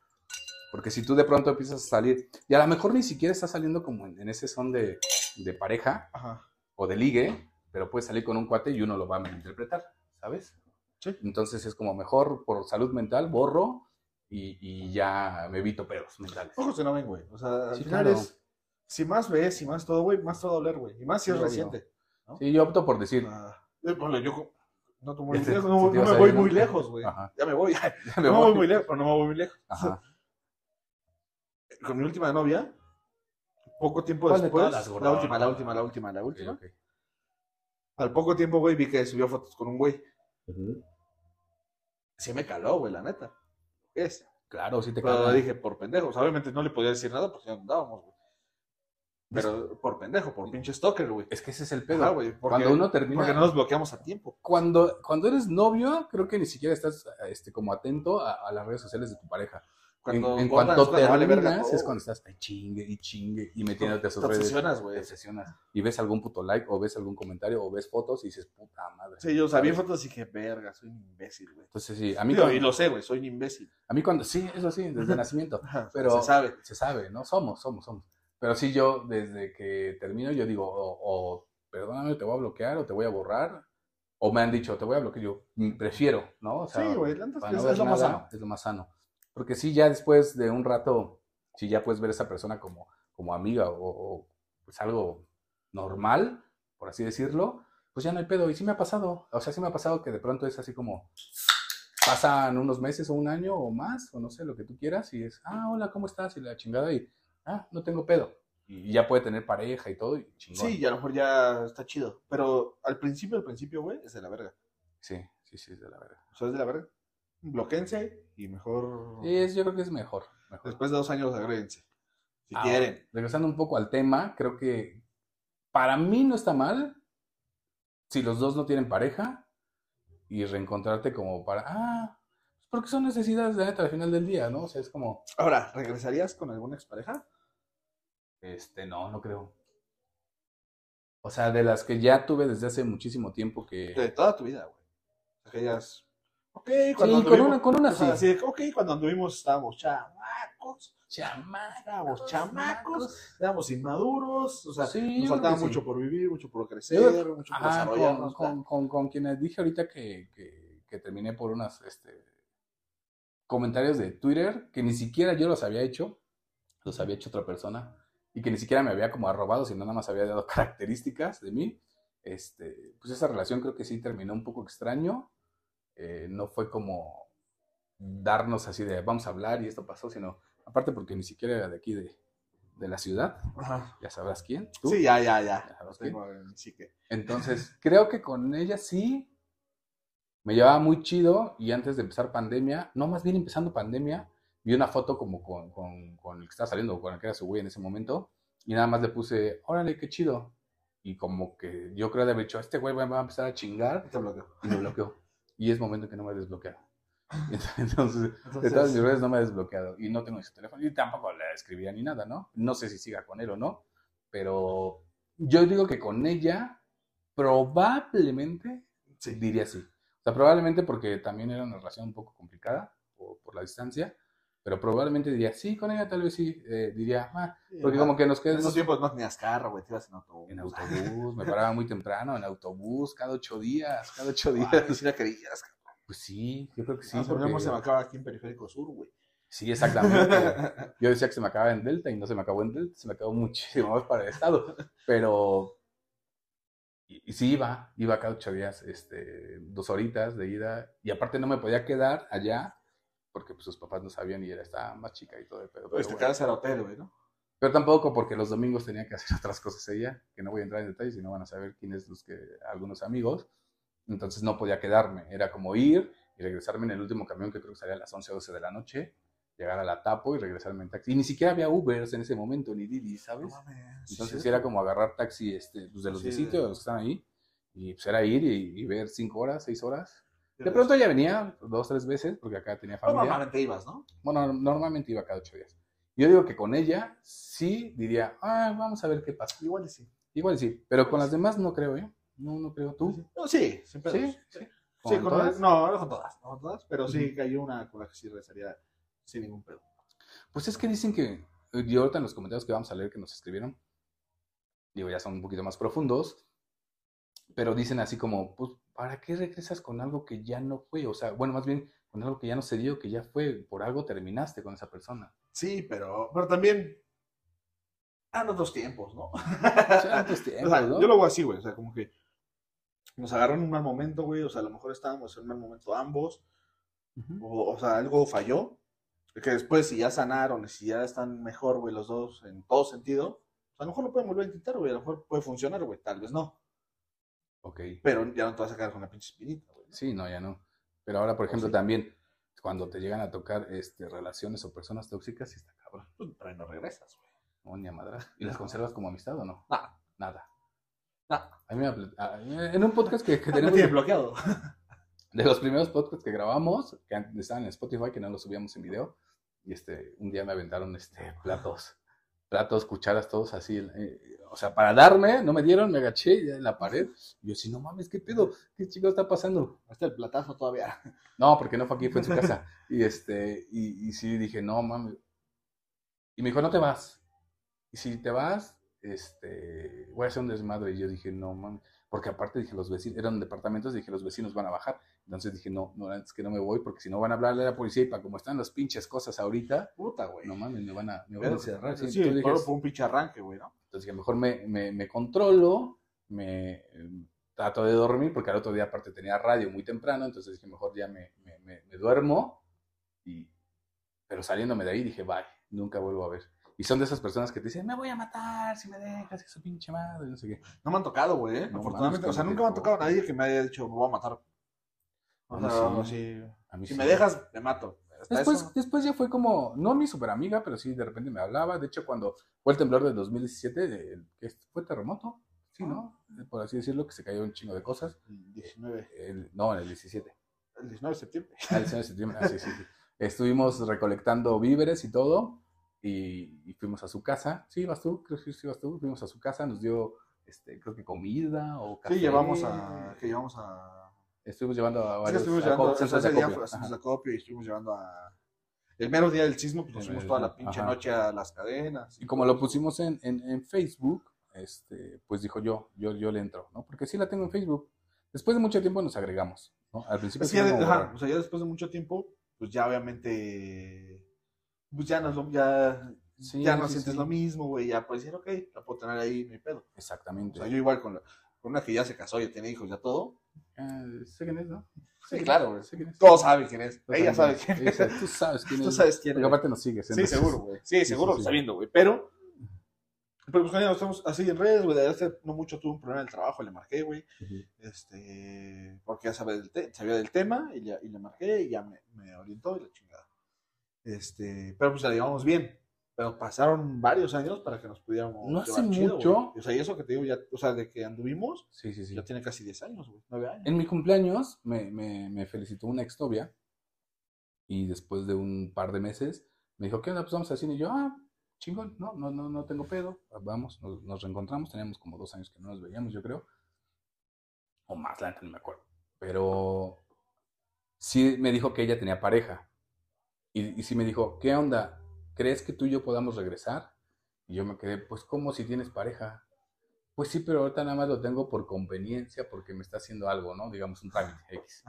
S1: Porque si tú de pronto empiezas a salir, y a lo mejor ni siquiera estás saliendo como en, en ese son de, de pareja
S2: Ajá.
S1: o de ligue, pero puedes salir con un cuate y uno lo va a malinterpretar, ¿sabes?
S2: Sí.
S1: Entonces es como mejor por salud mental, borro y, y ya me evito pedos mentales.
S2: Ojos ven, güey. O sea, al
S1: Sí,
S2: final
S1: claro.
S2: es. Si más ves, si más todo, güey, más todo doler, güey. Y más si es reciente.
S1: Sí, yo opto por decir,
S2: Ah, eh, ponle, yo no, muy
S1: Este,
S2: lejos, no, no me voy
S1: ¿no?
S2: muy lejos, güey. Ya me voy.
S1: ya
S2: no
S1: me
S2: me voy
S1: voy.
S2: muy lejos, pero no me voy muy lejos.
S1: Ajá.
S2: Con mi última novia, poco tiempo
S1: ¿Cuál de
S2: después,
S1: gordo?
S2: la última, la última, la última, la última.
S1: ok.
S2: Al poco tiempo, güey, vi que subió fotos con un güey.
S1: Ujú.
S2: Sí me caló, güey, la neta. ¿Qué es?
S1: Claro, sí te
S2: Pero
S1: caga.
S2: dije, por pendejos. Obviamente no le podía decir nada porque ya andábamos, güey. Pero por pendejo, por pinche stalker, güey.
S1: Es que ese es el pedo.
S2: Ajá, güey. porque-
S1: Cuando uno termina.
S2: Porque no nos bloqueamos a tiempo.
S1: cuando, cuando eres novio, creo que ni siquiera estás este, como atento a, a las redes sociales de tu pareja. En,
S2: Cuando
S1: en
S2: cortan,
S1: cuanto
S2: cuando vale verga
S1: es cuando estás ay, chingue y chingue y metiéndote a sus
S2: Te
S1: redes.
S2: obsesionas,
S1: Te
S2: güey.
S1: obsesionas. Y ves algún puto like, o ves algún comentario, o ves fotos y dices, puta madre.
S2: Sí, yo sabía fotos y dije, verga, soy un imbécil, güey.
S1: Entonces, sí, a mí,
S2: Digo,
S1: cuando,
S2: y lo sé, güey, soy un imbécil.
S1: a mí cuando, sí, eso sí, desde nacimiento. Pero
S2: se sabe.
S1: se sabe, ¿no? Somos, somos, somos. Pero sí, yo desde que termino, yo digo, o, o, perdóname, te voy a bloquear o te voy a borrar. O me han dicho, te voy a bloquear. Yo mm, prefiero, ¿no? O sea,
S2: Sí, güey,
S1: no
S2: es, lo más sano.
S1: Es lo más sano. Porque sí, ya después de un rato, sí ya puedes ver a esa persona como, como amiga o, o, pues algo normal, por así decirlo, pues ya no hay pedo. Y sí me ha pasado. O sea, sí me ha pasado que de pronto es así como pasan unos meses o un año o más, o no sé, lo que tú quieras, y es, ah, hola, ¿cómo estás? Y la chingada, y, ah, no tengo pedo. Y ya puede tener pareja y todo, y chingón.
S2: Sí, y a lo mejor ya está chido. Pero al principio, al principio, güey, es de la verga.
S1: sí, sí, sí, es de la verdad.
S2: O sea, es de la verga. Bloquense y mejor.
S1: Sí, es, yo creo que es mejor. mejor.
S2: Después de dos años, agréguense. Si
S1: Ah,
S2: quieren.
S1: Regresando un poco al tema, creo que para mí no está mal si los dos no tienen pareja y reencontrarte como para, ah, porque son necesidades de neta al final del día, ¿no? O sea, es como,
S2: Ahora, ¿regresarías con alguna expareja?
S1: Este, no, no creo. O sea, de las que ya tuve desde hace muchísimo tiempo que...
S2: De toda tu vida, güey. O sea, que ellas. Ok, cuando
S1: Sí, con una, con una sí.
S2: así ok, cuando anduvimos estábamos chamacos,
S1: Chamacos,
S2: estábamos chamacos, éramos inmaduros, o sea,
S1: Sí,
S2: nos faltaba
S1: sí.
S2: mucho por vivir, mucho por crecer,
S1: Yo-
S2: mucho por
S1: Ajá,
S2: desarrollarnos.
S1: con, con, con, con quienes dije ahorita que, que, que terminé por unos este, comentarios de Twitter que ni siquiera yo los había hecho, los había hecho otra persona y que ni siquiera me había como arrobado, sino nada más había dado características de mí. Este, pues esa relación creo que sí terminó un poco extraño. Eh, no fue como darnos así de vamos a hablar y esto pasó, sino aparte porque ni siquiera era de aquí de, de la ciudad,
S2: Ajá.
S1: ya sabrás quién. ¿tú?
S2: Sí, ya, ya, ya.
S1: Ya
S2: tengo mi psique.
S1: Entonces, creo que con ella sí me llevaba muy chido y antes de empezar pandemia, no, más bien empezando pandemia, vi una foto como con, con, con el que estaba saliendo, con el que era su güey en ese momento, y nada más le puse, órale, qué chido. Y como que yo creo de haber dicho, este güey va a empezar a chingar,
S2: Te bloqueo.
S1: y me bloqueó. Y es momento que no me he desbloqueado. Entonces, de
S2: Entonces,
S1: todas mis redes no me he desbloqueado y no tengo ese teléfono y tampoco le escribía ni nada, ¿no? No sé si siga con él o no, pero yo digo que con ella probablemente
S2: Sí.
S1: diría sí. O sea, probablemente porque también era una relación un poco complicada por, por la distancia, pero probablemente diría sí, con ella tal vez sí, eh, diría, ah, porque como que nos
S2: En
S1: quedamos
S2: esos tiempos no tenías carro, güey, te ibas en autobús.
S1: en autobús, me paraba muy temprano en autobús, cada ocho días, cada ocho días.
S2: Ay, si la querías.
S1: Pues sí, yo creo que sí.
S2: Sí,
S1: porque-
S2: se me acaba aquí en Periférico Sur, güey.
S1: Sí, exactamente. Yo decía que se me acababa en Delta y no se me acabó en Delta, se me acabó muchísimo más para el estado. Pero y, sí iba, iba cada ocho días, este, dos horitas de ida, y aparte no me podía quedar allá, porque pues, sus papás no sabían y era, estaba más chica y todo el pedo.
S2: Pues te al hotel, güey, ¿no?
S1: Pero tampoco porque los domingos tenía que hacer otras cosas ella, que no voy a entrar en detalles y no van a saber quiénes los que, algunos amigos. Entonces no podía quedarme, era como ir y regresarme en el último camión que creo que salía a las 11 o 12 de la noche, llegar a la Tapo y regresarme en taxi. Y ni siquiera había Ubers en ese momento, ni Didi, ¿sabes? Entonces era como agarrar taxi este, pues, de los de sitio, de los que están ahí, y pues era ir y, ver 5 horas, 6 horas. De pronto ya venía dos, tres veces, porque acá tenía familia.
S2: normalmente ibas, ¿no?
S1: Bueno, normalmente iba cada ocho días. Yo digo que con ella sí diría, ah, vamos a ver qué pasa.
S2: Igual sí.
S1: Igual sí, pero con las demás no creo, ¿eh? No, no creo. ¿Tú?
S2: No, sí, siempre.
S1: Sí,
S2: sí. Sí, con todas? no, no con todas, no con todas, pero sí que hay una con la que sí rezaría sin ningún pedo.
S1: Pues es que dicen que, yo ahorita en los comentarios que vamos a leer que nos escribieron, digo, ya son un poquito más profundos, pero dicen así como, pues, ¿para qué regresas con algo que ya no fue? O sea, bueno, más bien con algo que ya no se dio, que ya fue, por algo terminaste con esa persona.
S2: Sí, pero, pero también eran otros tiempos, ¿no?
S1: eran otros tiempos,
S2: ¿no? Yo lo hago así, güey, o sea, como que nos agarró en un mal momento, güey, o sea, a lo mejor estábamos en un mal momento ambos, o, o, sea, algo falló, que después si ya sanaron, si ya están mejor, güey, los dos en todo sentido, a lo mejor lo pueden volver a intentar, güey, a lo mejor puede funcionar, güey, tal vez no.
S1: Ok.
S2: Pero ya no te vas a quedar con la pinche espinita, güey.
S1: Sí, no, ya no. Pero ahora, por ejemplo, también, cuando te llegan a tocar este, relaciones o personas tóxicas, sí está cabrón.
S2: Pues pero no regresas, güey.
S1: No, ni a madra. ¿Y las conservas como amistad o no?
S2: Nada.
S1: Nada.
S2: Nada.
S1: A mí me, en un podcast que, que
S2: tenemos... tiene bloqueado.
S1: De los primeros podcasts que grabamos, que estaban en Spotify, que no los subíamos en video, y este, un día me aventaron este, platos, platos, cucharas, todos así, eh, o sea, para darme, no me dieron, me agaché en la pared. Y yo, sí, no mames, ¿qué pedo? ¿Qué chico está pasando?
S2: Hasta el platazo todavía.
S1: No, porque no fue aquí, fue en su casa. Y este, y, y sí dije, no mames. Y me dijo, no te vas. Y si te vas, este, voy a hacer un desmadre. Y yo dije, no mames. Porque aparte dije, los vecinos, eran departamentos, dije, los vecinos van a bajar. Entonces dije, no, no, antes que no me voy, porque si no van a hablarle a la policía y para como están las pinches cosas ahorita,
S2: puta, güey.
S1: No mames, me van a, me van a cerrar.
S2: Sí, sí dije, por un pinche arranque, güey, ¿no?
S1: Entonces dije, mejor me, me, me controlo, me em, trato de dormir, porque al otro día aparte tenía radio muy temprano, entonces dije, mejor ya me, me, me duermo. Y, pero saliéndome de ahí dije, bye, nunca vuelvo a ver. Y son de esas personas que te dicen, me voy a matar si me dejas, que su pinche madre, no sé qué.
S2: No me han tocado, güey, ¿eh? afortunadamente. o sea, nunca me ha tocado nadie que me haya dicho, me voy a matar. O sea, sí. a mí si me dejas, me mato.
S1: Después, después ya fue como, no mi super amiga, pero sí de repente me hablaba. De hecho, cuando fue el temblor del 2017, que fue terremoto, sí, ¿no? Por así decirlo, que se cayó un chingo de cosas.
S2: El 19.
S1: no, en el 17.
S2: El 19 de septiembre.
S1: Ah, el 19 de septiembre, ah, sí. Estuvimos recolectando víveres y todo y, fuimos a su casa. Sí, vas tú, creo que sí vas tú. Fuimos a su casa, nos dio, este, creo que comida o
S2: café. Sí, llevamos a, que llevamos a...
S1: Estuvimos llevando a
S2: varios... Sí, estuvimos llevando, a y estuvimos llevando a... El mero día del sismo, pues nos fuimos toda la pinche noche a las cadenas.
S1: Y, como lo pusimos en, en, en, Facebook, este, pues dijo yo, yo, yo le entro, ¿no? Porque sí la tengo en Facebook. Después de mucho tiempo nos agregamos, ¿no?
S2: Al principio... Sí, ya, o sea, ya después de mucho tiempo, pues ya obviamente pues ya no, lo, ya, ya no sientes lo mismo, güey, ya puedes decir, ok, la puedo tener ahí, mi pedo.
S1: Exactamente.
S2: O sea, yo igual con, con una que ya se casó, ya tiene hijos, ya todo.
S1: Uh, sé quién es, ¿no?
S2: Sí, claro, güey. Es. Todos saben quién es. Ella sabe quién es.
S1: Tú sabes quién es.
S2: Tú sabes quién es.
S1: Porque aparte nos sigues.
S2: Sí, seguro, güey. Sí, seguro lo viendo, güey. Pero, pero pues cuando estamos así en redes, güey, hace no mucho tuve un problema en el trabajo, le marqué, güey. Este, porque ya sabía del, sabía del tema y, ya, y le marqué y ya me, me orientó y la chingada. Este, pero pues la llevamos bien. Pero pasaron varios años para que nos pudiéramos.
S1: No hace mucho.
S2: o sea, y eso que te digo, ya, o sea, de que anduvimos,
S1: sí, sí, sí.
S2: ya tiene casi 10 años, güey, 9 años.
S1: En mi cumpleaños me, me, me felicitó una exnovia y después de un par de meses me dijo, ¿qué onda? Pues vamos al cine. Y yo, ah, chingón, no, no, no, no tengo pedo. Vamos, nos, nos reencontramos. Teníamos como dos años que no nos veíamos, yo creo. O más, la no me acuerdo. Pero sí me dijo que ella tenía pareja. Y, y sí me dijo, ¿qué onda? ¿Crees que tú y yo podamos regresar? Y yo me quedé, pues, ¿cómo si tienes pareja? Pues sí, pero ahorita nada más lo tengo por conveniencia, porque me está haciendo algo, ¿no? Digamos, un trámite X.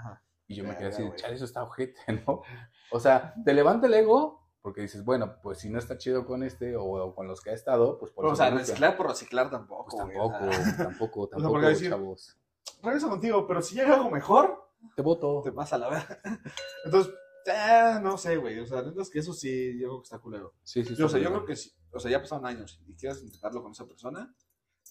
S1: Y yo me quedé así, chale, eso está ojete, ¿no? O sea, te levanta el ego Porque dices, bueno, pues si no está chido con este o, con los que ha estado, pues
S2: por O sea, reciclar por reciclar tampoco.
S1: Pues tampoco, tampoco, tampoco, decir,
S2: chavos. Regreso contigo, pero si llega algo mejor,
S1: te voto.
S2: Te pasa la verdad. Entonces, eh, no sé, güey. O sea, es que eso sí, yo creo que está culero.
S1: Sí, sí,
S2: sí. O sea, yo creo que sí. O sea, ya pasaron años y quieres intentarlo con esa persona,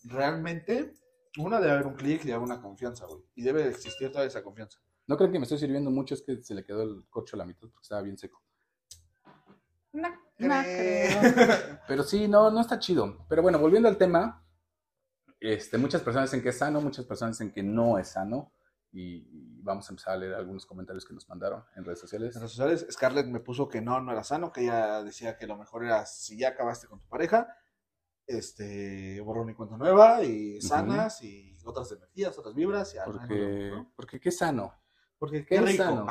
S2: realmente, una debe haber un clic y haber una confianza, güey. Y debe existir toda esa confianza.
S1: No creo que me estoy sirviendo mucho, es que se le quedó el corcho a la mitad porque estaba bien seco.
S2: No, no creo.
S1: Pero sí, no, no está chido. Pero bueno, volviendo al tema, este, muchas personas dicen que es sano, muchas personas dicen que no es sano. Y, vamos a empezar a leer algunos comentarios que nos mandaron en redes sociales.
S2: En redes sociales, Scarlett me puso que no, no era sano, que ella decía que lo mejor era si ya acabaste con tu pareja, este, borrón y cuenta nueva, y sanas, y otras energías, otras vibras. Y
S1: porque, porque qué sano.
S2: Porque qué, rico.
S1: Sano,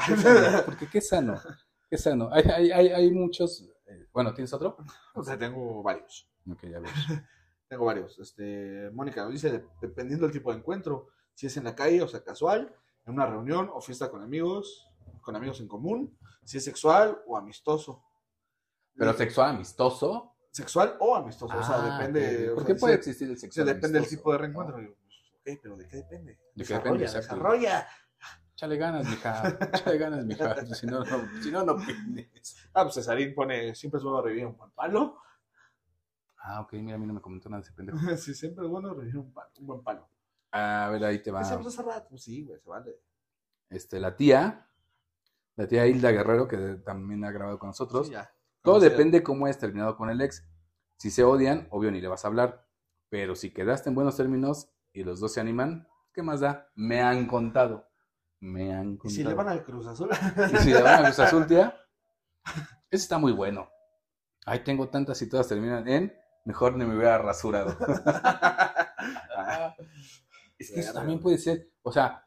S1: Porque qué sano. Qué sano. Hay, hay, hay, hay muchos. Eh, bueno, ¿tienes otro?
S2: O sea, tengo varios.
S1: Ok, ya ves.
S2: tengo varios. Este, Mónica dice, dependiendo del tipo de encuentro, si es en la calle, o sea, casual, en una reunión o fiesta con amigos, con amigos en común, si es sexual o amistoso.
S1: ¿Pero sexual amistoso?
S2: Sexual o amistoso, o sea, ah, depende.
S1: ¿Por qué puede existir el sexual?
S2: Se depende del tipo de reencuentro. Pues, ok, pero ¿de qué depende?
S1: ¿De qué depende?
S2: Desarrolla.
S1: Chale ganas, mija. Chale ganas, mija. Si no, no, si no, no pindes.
S2: Ah, pues Cesarín pone, siempre es bueno revivir un buen palo.
S1: Ah, ok, mira, a mí no me comentó nada de ese pendejo.
S2: sí, siempre es bueno revivir un, un buen palo.
S1: A ver, ahí te va.
S2: Pues sí, güey, se vale.
S1: Este, la tía, la tía Hilda Guerrero, que también ha grabado con nosotros. Todo depende cómo hayas terminado con el ex. Si se odian, obvio ni le vas a hablar. Pero si quedaste en buenos términos y los dos se animan, ¿qué más da? Me han contado. Me han contado.
S2: ¿Y si le van al Cruz Azul?
S1: ¿Y si le van al Cruz Azul, tía? Ese está muy bueno. Ahí tengo tantas y todas terminan en mejor ni me hubiera rasurado. Es que eso también puede ser, o sea,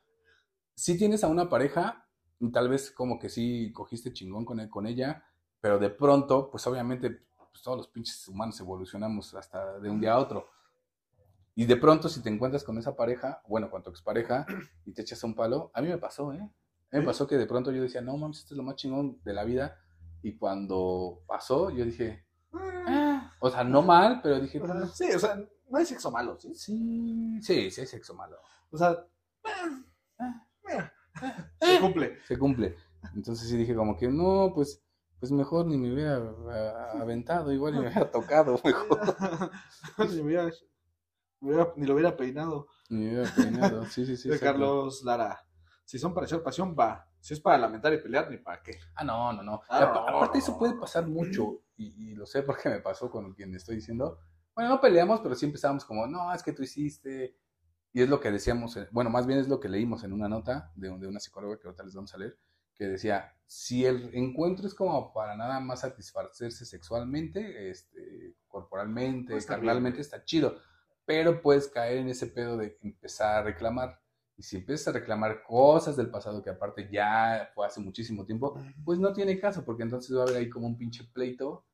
S1: si tienes a una pareja, tal vez como que sí cogiste chingón con, con ella, pero de pronto, pues obviamente pues todos los pinches humanos evolucionamos hasta de un día a otro. Y de pronto si te encuentras con esa pareja, bueno, con tu expareja, y te echas un palo, a mí me pasó, ¿eh? A mí me pasó que de pronto yo decía, no mames, esto es lo más chingón de la vida. Y cuando pasó, yo dije, ah", o sea, no mal, pero dije,
S2: pues, sí, o sea, no hay sexo malo, ¿sí?
S1: Sí, sí, sí hay sexo malo.
S2: O sea, se cumple.
S1: Se cumple. Entonces sí dije como que no, pues, pues mejor ni me hubiera aventado, igual ni me hubiera tocado, mejor.
S2: ni, me hubiera, ni lo hubiera peinado.
S1: Ni me hubiera peinado, sí, sí, sí.
S2: De Carlos Lara. Si son para echar pasión, va. Si es para lamentar y pelear, ni para qué.
S1: Ah, no, no, no. Ah, aparte, eso puede pasar mucho, y, y, lo sé porque me pasó con quien estoy diciendo. Bueno, no peleamos, pero sí empezamos como, no, es que tú hiciste. Y es lo que decíamos, bueno, más bien es lo que leímos en una nota de, de una psicóloga que ahorita les vamos a leer, que decía, si el encuentro es como para nada más satisfacerse sexualmente, este, corporalmente, pues carnalmente, está chido, pero puedes caer en ese pedo de empezar a reclamar. Y si empiezas a reclamar cosas del pasado que aparte ya fue hace muchísimo tiempo, pues no tiene caso, porque entonces va a haber ahí como un pinche pleito.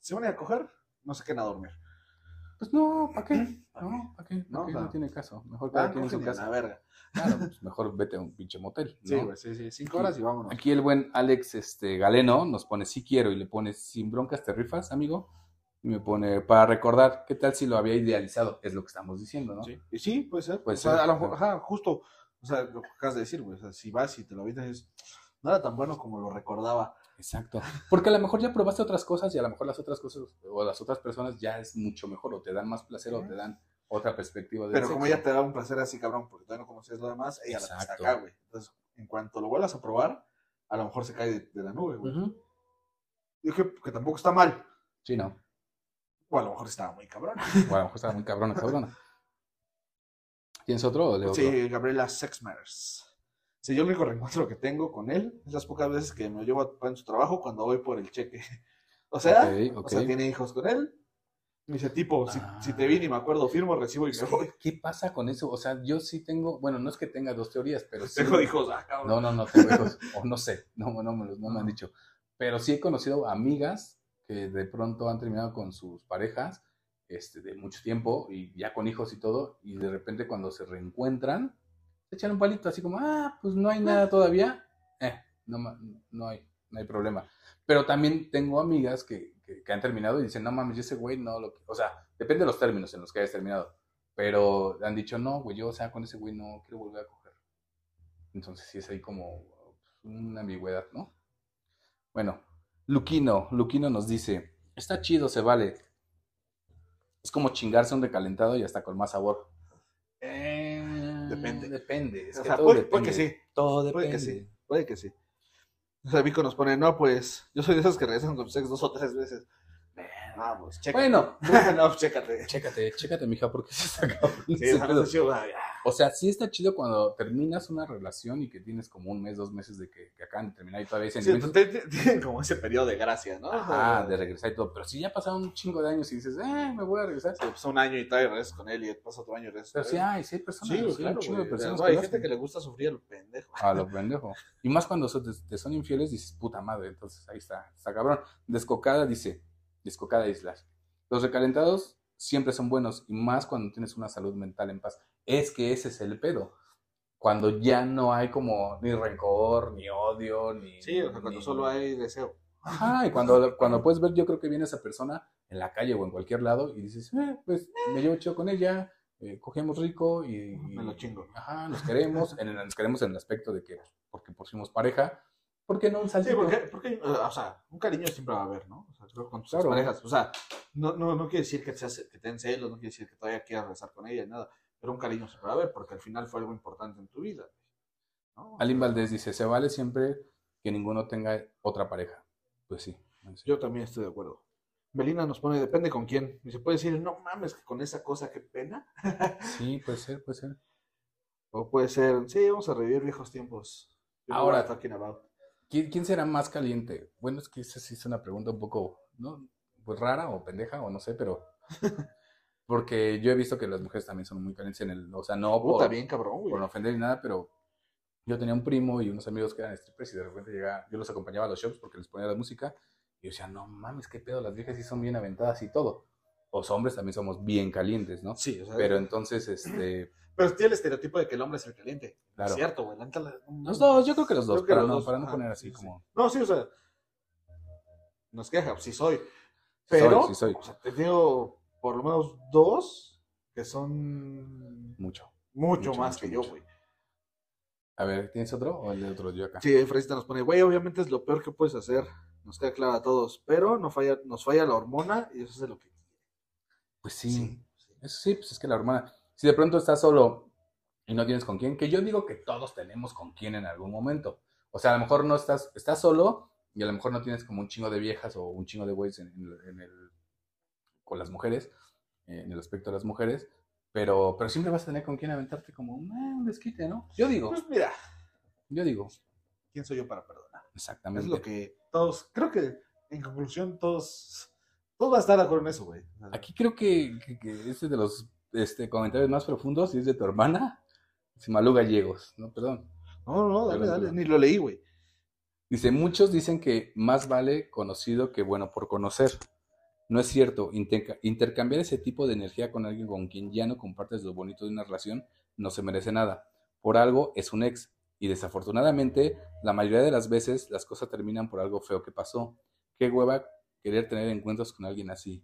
S2: ¿Se van a coger? no se queden a dormir.
S1: Pues no, ¿para qué? No, ¿para qué? No, no tiene caso. Mejor cada quien en su casa.
S2: La verga.
S1: Claro, pues mejor vete a un pinche motel.
S2: Sí, güey, sí, sí. Cinco horas y vámonos.
S1: Aquí el buen Alex este, Galeno nos pone sí quiero y le pone sin broncas te rifas, amigo. Y me pone para recordar, ¿qué tal si lo había idealizado? Es lo que estamos diciendo, ¿no?
S2: Sí, y sí puede ser. Puede ser. a lo mejor, ajá, justo, o sea, lo que acabas de decir, güey. O sea, si vas y te lo avientas, no era tan bueno como lo recordaba.
S1: Exacto. Porque a lo mejor ya probaste otras cosas y a lo mejor las otras cosas o las otras personas ya es mucho mejor o te dan más placer o te dan otra perspectiva.
S2: De Pero como ella te da un placer así, cabrón, porque todavía no conocías lo demás, ella la está acá, güey. Entonces, en cuanto lo vuelvas a probar, a lo mejor se cae de, la nube, güey. Dije que tampoco está mal.
S1: Sí, no.
S2: O a lo mejor estaba muy cabrón.
S1: O a lo mejor estaba muy cabrona, cabrona. ¿Tienes otro o
S2: Sí, Gabriela Sexmers. Si yo el único reencuentro que tengo con él es las pocas veces que me llevo a en su trabajo cuando voy por el cheque. O sea, o sea, tiene hijos con él. Me dice, tipo, si, te ah. vi y me acuerdo, firmo, recibo y me voy.
S1: ¿Qué pasa con eso? O sea, yo sí tengo, bueno, no es que tenga dos teorías, pero sí.
S2: Tengo hijos, ah, cabrón.
S1: No, no, no tengo hijos, o no sé, no, no, me, no me han dicho. Pero sí he conocido amigas que de pronto han terminado con sus parejas este, de mucho tiempo y ya con hijos y todo, y de repente cuando se reencuentran, echan un palito así como, ah, pues no hay nada todavía. Eh, no, no hay, no hay problema. Pero también tengo amigas que, que, han terminado y dicen, no mames, yo ese güey no lo... O sea, depende de los términos en los que hayas terminado. Pero han dicho, no, güey, yo, o sea, con ese güey no quiero volver a coger. Entonces sí es ahí como una ambigüedad, ¿no? Bueno, Luquino, Luquino nos dice, está chido, se vale. Es como chingarse un recalentado y hasta con más sabor.
S2: Depende.
S1: Depende.
S2: Es que todo puede, depende. que sí.
S1: Todo depende.
S2: Puede que sí. Puede que sí. O sea, Vico nos pone, no, pues, yo soy de esos que regresan con sex dos o tres veces.
S1: Vamos, chécate. Bueno,
S2: no, chécate.
S1: Chécate, chécate, mija, porque se está
S2: Sí,
S1: o sea, sí está chido cuando terminas una relación y que tienes como un mes, dos meses de que, que acaban de terminar y todavía
S2: hay Sí, tienen como ese periodo de gracia, ¿no?
S1: Ah, de regresar y todo. Pero si ya pasaron un chingo de años y dices, eh, me voy a regresar.
S2: Sí, pasa un año y todavía regresas con él y pasa otro año y regresas
S1: Pero sí hay, sí hay personas.
S2: Sí, claro, de personas hay gente que le gusta sufrir a lo pendejo.
S1: A lo pendejo. Y más cuando te, son infieles, dices, puta madre. Entonces ahí está, está cabrón. Descocada dice, descocada islas. Los recalentados siempre son buenos y más cuando tienes una salud mental en paz. Es que ese es el pedo. Cuando ya no hay como ni rencor, ni odio, ni...
S2: Sí, o sea, cuando solo hay deseo.
S1: Ajá, y cuando, cuando puedes ver, yo creo que viene esa persona en la calle o en cualquier lado y dices, eh, pues me llevo chido con ella, eh, cogemos rico y,
S2: Me lo chingo.
S1: Ajá, nos queremos, en, nos queremos en el aspecto de que, porque pusimos pareja, ¿por qué no un saltito?
S2: Sí, porque, porque, o sea, un cariño siempre va a haber, ¿no? O sea, creo que con tus parejas, o sea, no, no, no quiere decir que, te, que te den celos, no quiere decir que todavía quieras rezar con ella, nada pero un cariño se puede haber porque al final fue algo importante en tu vida.
S1: ¿no? Alin Valdés dice, se vale siempre que ninguno tenga otra pareja. Pues sí.
S2: Yo también estoy de acuerdo. Melina nos pone, depende con quién. Y se puede decir, no mames, que con esa cosa, qué pena.
S1: sí, puede ser, puede ser.
S2: O puede ser, sí, vamos a revivir viejos tiempos.
S1: Ahora, ¿quién, ¿quién, será más caliente? Bueno, es que esa sí es una pregunta un poco, ¿no? Pues rara o pendeja o no sé, pero Porque yo he visto que las mujeres también son muy calientes en el. O sea, no
S2: por, bien, cabrón,
S1: por no ofender ni nada, pero yo tenía un primo y unos amigos que eran strippers y de repente llegaba. Yo los acompañaba a los shows porque les ponía la música. Y yo decía, no mames, qué pedo, las viejas sí son bien aventadas y todo. Los hombres también somos bien calientes, ¿no?
S2: Sí, o
S1: sea. Pero entonces, este.
S2: Pero tiene el estereotipo de que el hombre es el caliente. Claro. Es cierto, güey.
S1: Los dos, yo creo que los dos, para, no, para no poner así como.
S2: No, sí, o sea. Nos queja, sí soy. Pero, sí soy. O sea, te digo, por lo menos dos que son
S1: mucho.
S2: Mucho, más que yo, güey.
S1: A ver, ¿tienes otro o el de otro yo acá?
S2: Sí, Fresita nos pone, güey, obviamente es lo peor que puedes hacer. Nos queda claro a todos, pero no falla, nos falla la hormona y eso es lo que.
S1: Pues sí, sí, Eso sí, pues es que la hormona. Si de pronto estás solo y no tienes con quién, que yo digo que todos tenemos con quién en algún momento. O sea, a lo mejor no estás, estás solo y a lo mejor no tienes como un chingo de viejas o un chingo de güeyes en, en, el con las mujeres, eh, en el aspecto de las mujeres, pero, pero siempre vas a tener con quien aventarte como un, desquite, ¿no? Yo digo.
S2: Pues mira.
S1: Yo digo.
S2: ¿Quién soy yo para perdonar?
S1: Exactamente.
S2: Es lo que todos, creo que en conclusión todos, todos van a estar de acuerdo en eso, güey.
S1: Aquí creo que, que, este de los este, comentarios más profundos y es de tu hermana, Malú Gallegos, ¿no? Perdón.
S2: No, no, dale, dale, ni lo leí, güey.
S1: Dice, muchos dicen que más vale conocido que bueno por conocer. No es cierto, intercambiar ese tipo de energía con alguien con quien ya no compartes lo bonito de una relación no se merece nada. Por algo es un ex. Y desafortunadamente, la mayoría de las veces las cosas terminan por algo feo que pasó. Qué hueva querer tener encuentros con alguien así.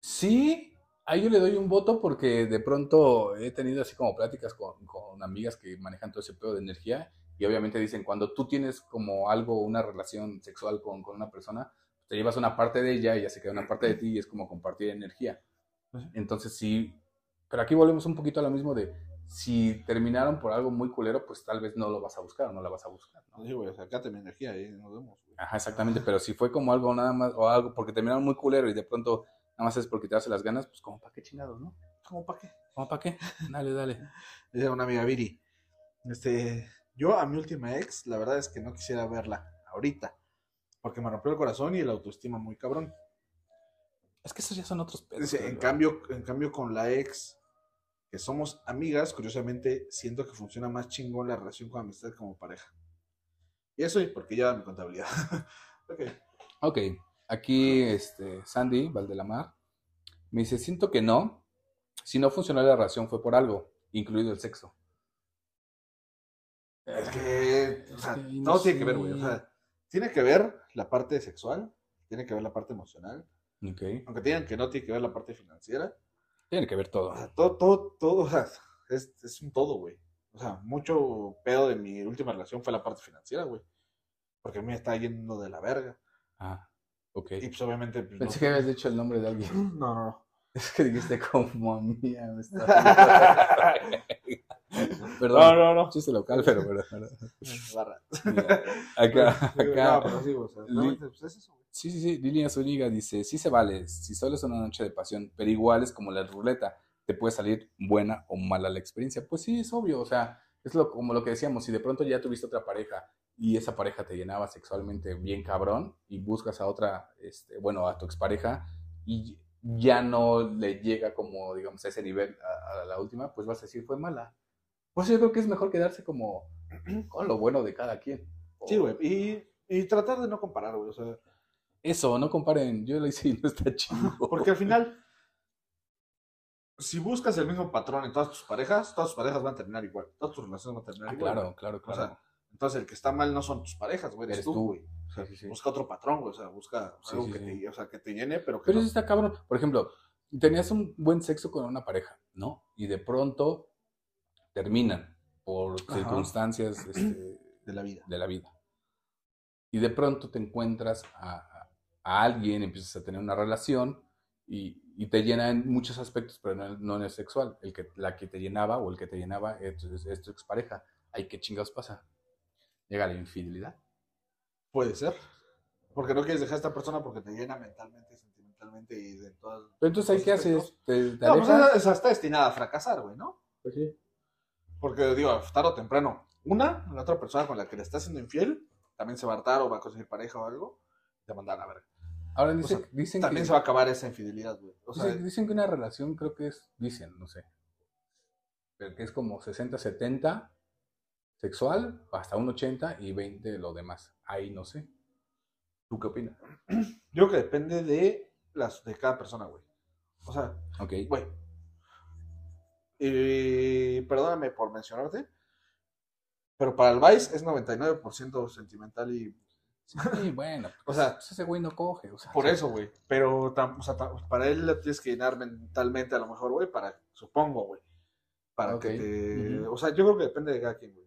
S1: Sí, ahí yo le doy un voto porque de pronto he tenido así como pláticas con, con amigas que manejan todo ese pedo de energía y obviamente dicen, cuando tú tienes como algo, una relación sexual con, con una persona, te llevas una parte de ella y ya se queda una parte de ti y es como compartir energía. Entonces sí, pero aquí volvemos un poquito a lo mismo de si terminaron por algo muy culero, pues tal vez no lo vas a buscar o no la vas a buscar. ¿no?
S2: Sí, güey, sacate mi energía y nos vemos.
S1: Ajá, exactamente, pero si fue como algo nada más, o algo porque terminaron muy culero y de pronto nada más es por quitarse las ganas, pues como para qué chingados, ¿no?
S2: ¿Cómo para qué?
S1: ¿Cómo para qué? Dale, dale.
S2: Dice una amiga Viri, este, yo a mi última ex, la verdad es que no quisiera verla ahorita porque me rompió el corazón y el autoestima muy cabrón.
S1: Es que esos ya son otros
S2: pedos. En cambio, en cambio, con la ex, que somos amigas, curiosamente, siento que funciona más chingón la relación con amistad como pareja. Y eso, porque ya mi contabilidad.
S1: ok. Ok. Aquí, este, Sandy Valdelamar me dice: Siento que no. Si no funcionó la relación fue por algo, incluido el sexo.
S2: Es que, o sea, no, tiene que ver, güey. O sea, tiene que ver la parte sexual, tiene que ver la parte emocional,
S1: Ok.
S2: aunque digan que no tiene que ver la parte financiera.
S1: Tiene que ver todo.
S2: O sea, todo, todo, todo, o sea, es, es un todo, güey. O sea, mucho pedo de mi última relación fue la parte financiera, güey. Porque a mí me está yendo de la verga.
S1: Ah, ok.
S2: Y pues obviamente. pues,
S1: Pensé
S2: no-
S1: que habías dicho el nombre de alguien.
S2: No, no, no.
S1: Es que dijiste como mía. Me está...
S2: no,
S1: Perdón.
S2: no, no.
S1: Chiste local, pero, pero, pero-
S2: Barra.
S1: mira, acá,
S2: No,
S1: acá.
S2: pero sí, o sea,
S1: Li-
S2: pues es eso.
S1: Sí, sí, sí. Lilia Zúñiga dice: Sí se vale, si solo es una noche de pasión, pero igual es como la ruleta, te puede salir buena o mala la experiencia. Pues sí, es obvio, o sea, es lo, como lo que decíamos: si de pronto ya tuviste otra pareja y esa pareja te llenaba sexualmente bien cabrón y buscas a otra, este, bueno, a tu expareja y ya no le llega como, digamos, a ese nivel a, a la última, pues vas a decir fue mala. Por eso yo creo que es mejor quedarse como con lo bueno de cada quien.
S2: Sí, güey. Y, y tratar de no comparar, güey. O sea,
S1: Eso, no comparen. Yo lo hice y no está chido.
S2: porque al final, si buscas el mismo patrón en todas tus parejas, todas tus parejas van a terminar igual. Todas tus relaciones van a terminar
S1: Ah,
S2: igual.
S1: claro, claro, claro.
S2: sea, Entonces, el que está mal no son tus parejas, güey. Eres,
S1: Eres
S2: tú, güey. O sea,
S1: Sí, sí,
S2: busca otro patrón, güey. O sea, busca
S1: Sí,
S2: algo que. Te, o sea, que te llene, pero que
S1: Pero
S2: no-
S1: eso está cabrón. Por ejemplo, tenías un buen sexo con una pareja, ¿no? Y de pronto terminan por
S2: Ajá.
S1: circunstancias este,
S2: de la vida.
S1: de la vida. Y de pronto te encuentras a, alguien, empiezas a tener una relación y, y te llena en muchos aspectos, pero no, no en el sexual. El que, la que te llenaba o el que te llenaba es, es- es tu expareja. Ay, ¿qué chingados pasa? Llega la infidelidad.
S2: Puede ser. Porque no quieres dejar a esta persona porque te llena mentalmente, sentimentalmente y de todas.
S1: Pero entonces, ¿ahí qué
S2: aspectos.
S1: haces? ¿Te, te
S2: No, pues está destinada a fracasar, güey, ¿no?
S1: Pues sí.
S2: Porque, digo, tarde o temprano, una, la otra persona con la que le está siendo infiel, también se va a hartar o va a conseguir pareja o algo, te va a verga.
S1: Ahora dicen,
S2: sea,
S1: dicen
S2: También
S1: que...
S2: se va a acabar esa infidelidad, güey. O sea,
S1: Dicen, dicen que una relación creo que es, dicen, no sé, pero que es como 60-70 sexual, hasta un 80 y 20 lo demás. Ahí no sé. ¿Tú qué opinas?
S2: yo creo que depende de, las, de cada persona, güey. O sea,
S1: Ok.
S2: güey. Y perdóname por mencionarte, pero para el Vice es 99% sentimental y
S1: Sí, bueno.
S2: O sea,
S1: pues ese güey no coge. O sea,
S2: por eso, güey. Pero tam- o sea, tam- para él lo tienes que llenar mentalmente a lo mejor, güey, para, supongo, güey. Para que te... O sea, yo creo que depende de cada quien, güey.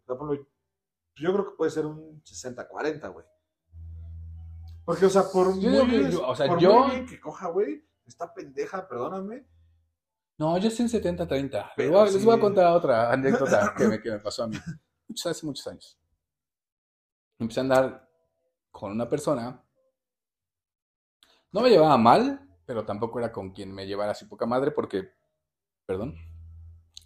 S2: Yo creo que puede ser un 60-40, güey. Porque, o sea, por
S1: Yo
S2: muy, bien-
S1: yo- o sea,
S2: por
S1: yo-
S2: muy bien que coja, güey, está pendeja, perdóname.
S1: No, yo soy un 70-30. Les, voy a- les voy a
S2: sí.
S1: contar otra anécdota que me, que me pasó a mí. Muchos, hace muchos años. Empecé a andar con una persona. No me llevaba mal, pero tampoco era con quien me llevara así poca madre porque, perdón,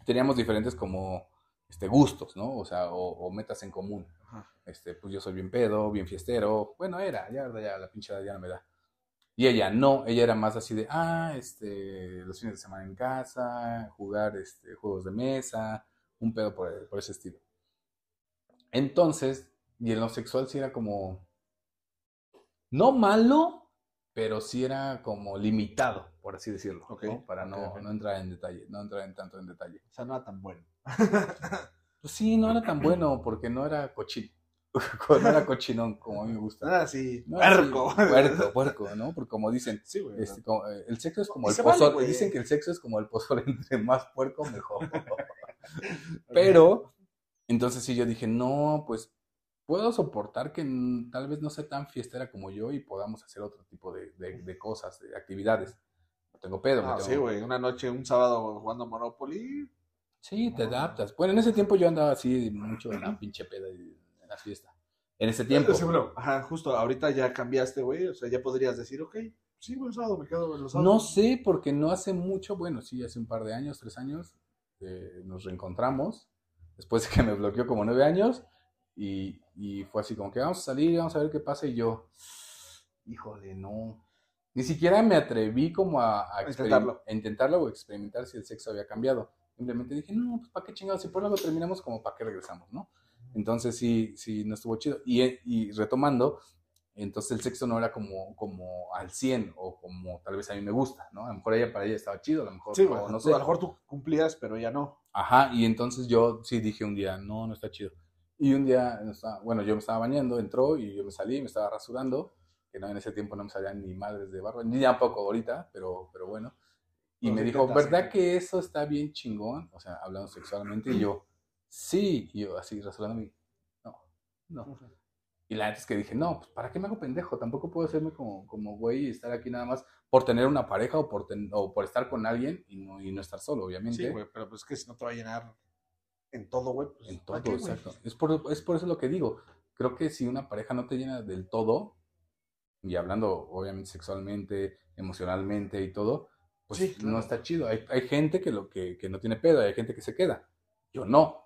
S1: teníamos diferentes como este, gustos, ¿no? O sea, o, o metas en común. Este, pues yo soy bien pedo, bien fiestero. Bueno, era, ya, ya la pinche ya no me da. Y ella no, ella era más así de, ah, este, los fines de semana en casa, jugar este, juegos de mesa, un pedo por, por ese estilo. Entonces, y en lo sexual sí era como, no malo, pero sí era como limitado, por así decirlo,
S2: Ok,
S1: ¿no? Para no, no entrar en detalle, no entrar en tanto en detalle.
S2: O sea, no era tan bueno.
S1: Pues sí, no era tan bueno porque no era cochino, no era cochinón como a mí me gusta.
S2: No
S1: No era así,
S2: puerco.
S1: puerco, puerco, ¿no? Porque como dicen,
S2: Sí, güey.
S1: este, como, eh, el sexo es como
S2: Y
S1: el
S2: vale, güey.
S1: Dicen que el sexo es como el pozole, entre más puerco, mejor. Pero, entonces sí, yo dije, no, pues puedo soportar que tal vez no sea tan fiestera como yo y podamos hacer otro tipo de, de- de cosas, de actividades. No tengo pedo.
S2: Ah,
S1: tengo-
S2: sí, güey. Una noche, un sábado jugando Monopoly.
S1: Sí, te adaptas. Bueno, en ese tiempo yo andaba así mucho en la pinche peda y la fiesta. En ese tiempo.
S2: Ajá, justo ahorita ya cambiaste, güey. O sea, ya podrías decir, ok, sí, buen sábado, me quedo en los sábados.
S1: No sé, porque no hace mucho, bueno, sí, hace un par de años, tres años, eh, nos reencontramos, después de que me bloqueó como nueve años, y, y fue así como que vamos a salir, vamos a ver qué pasa, y yo, híjole, no. Ni siquiera me atreví como a, a,
S2: Intentarlo.
S1: a intentarlo o experimentar si el sexo había cambiado. Simplemente dije, no, pues para qué chingados, si por algo terminamos, como para qué regresamos, ¿no? Entonces sí, sí, no estuvo chido. Y, y retomando, entonces el sexo no era como, como al 100 o como tal vez a mí me gusta, ¿no? A lo mejor ella para ella estaba chido, a lo mejor
S2: Sí,
S1: no, sé.
S2: A lo mejor tú cumplías, pero ya no.
S1: Ajá, y entonces yo sí dije un día, no, no está chido. Y un día, bueno, yo me estaba bañando, entró y yo me salí, me estaba rasurando, que no, en ese tiempo no me salían ni madres de barba, ni tampoco ahorita, pero, pero bueno. Y me dijo, ¿verdad que eso está bien chingón? O sea, hablando sexualmente, y yo, sí, y yo así rasurándome, no, no. Y la neta es que dije, no, pues ¿para qué me hago pendejo? Tampoco puedo hacerme como, como güey y estar aquí nada más por tener una pareja o por, o por estar con alguien y no, y no estar solo, obviamente.
S2: Sí, güey, pero pues es que si no te va a llenar en todo, güey. Pues,
S1: en todo, exacto. Es por, es por eso lo que digo. Creo que si una pareja no te llena del todo, y hablando obviamente sexualmente, emocionalmente y todo, pues no está chido. Hay, hay gente que, lo, que, que no tiene pedo, hay gente que se queda. Yo no.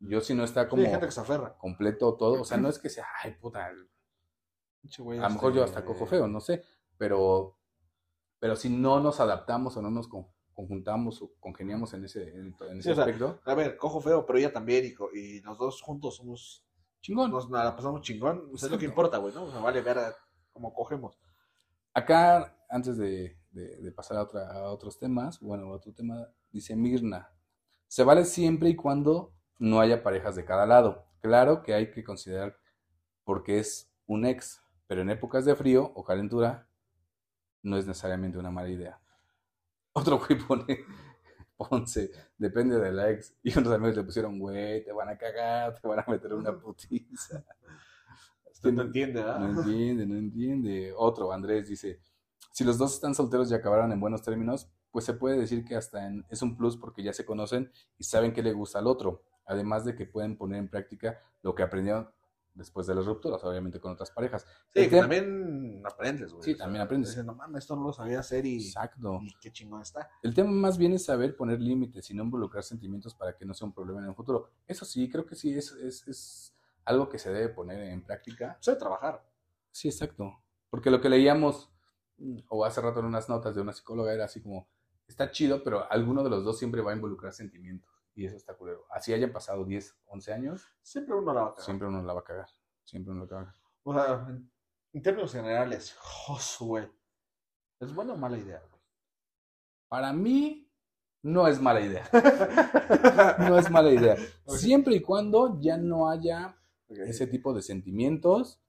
S1: Yo si no está como...
S2: hay gente que se aferra.
S1: Completo todo. O sea, no es que sea, ay, puta. a lo mejor yo hasta cojo feo, no sé. Pero, pero si no nos adaptamos o no nos conjuntamos o congeniamos en ese, en, ese aspecto.
S2: a ver, cojo feo, pero ella también y, y los dos juntos somos...
S1: Chingón.
S2: Nos la pasamos chingón. es lo que importa, güey, ¿no? O sea, vale ver cómo cogemos.
S1: Acá, antes de, de, pasar a, otra, a otros temas, bueno, otro tema, dice Mirna. Se vale siempre y cuando no haya parejas de cada lado. Claro que hay que considerar porque es un ex, pero en épocas de frío o calentura no es necesariamente una mala idea. Otro güey pone Ponce, depende de la ex. Y unos amigos le pusieron, güey, te van a cagar, te van a meter una putiza.
S2: Usted no entiende, ¿verdad?
S1: No entiende, no entiende. Otro, Andrés, dice, si los dos están solteros y acabaron en buenos términos, pues se puede decir que hasta es un plus porque ya se conocen y saben qué le gusta al otro además de que pueden poner en práctica lo que aprendieron después de las rupturas, obviamente con otras parejas.
S2: Sí, que también aprendes, güey.
S1: Sí, también aprendes.
S2: no mames, esto no lo sabía hacer y, Exacto. y qué chingón está.
S1: El tema más bien es saber poner límites y no involucrar sentimientos para que no sea un problema en el futuro. Eso sí, creo que sí, es, es, es algo que se debe poner en práctica.
S2: Se debe trabajar.
S1: Sí, exacto. Porque lo que leíamos, o hace rato en unas notas de una psicóloga, era así como, está chido, pero alguno de los dos siempre va a involucrar sentimientos. Y eso está culero. Así hayan pasado 10, 11 años.
S2: Siempre uno la va a
S1: cagar. Siempre uno la va a cagar. Siempre uno la caga.
S2: O sea, en, términos generales, Josué, ¿es buena o mala idea?
S1: Para mí, no es mala idea. no es mala idea. Siempre y cuando ya no haya ese tipo de sentimientos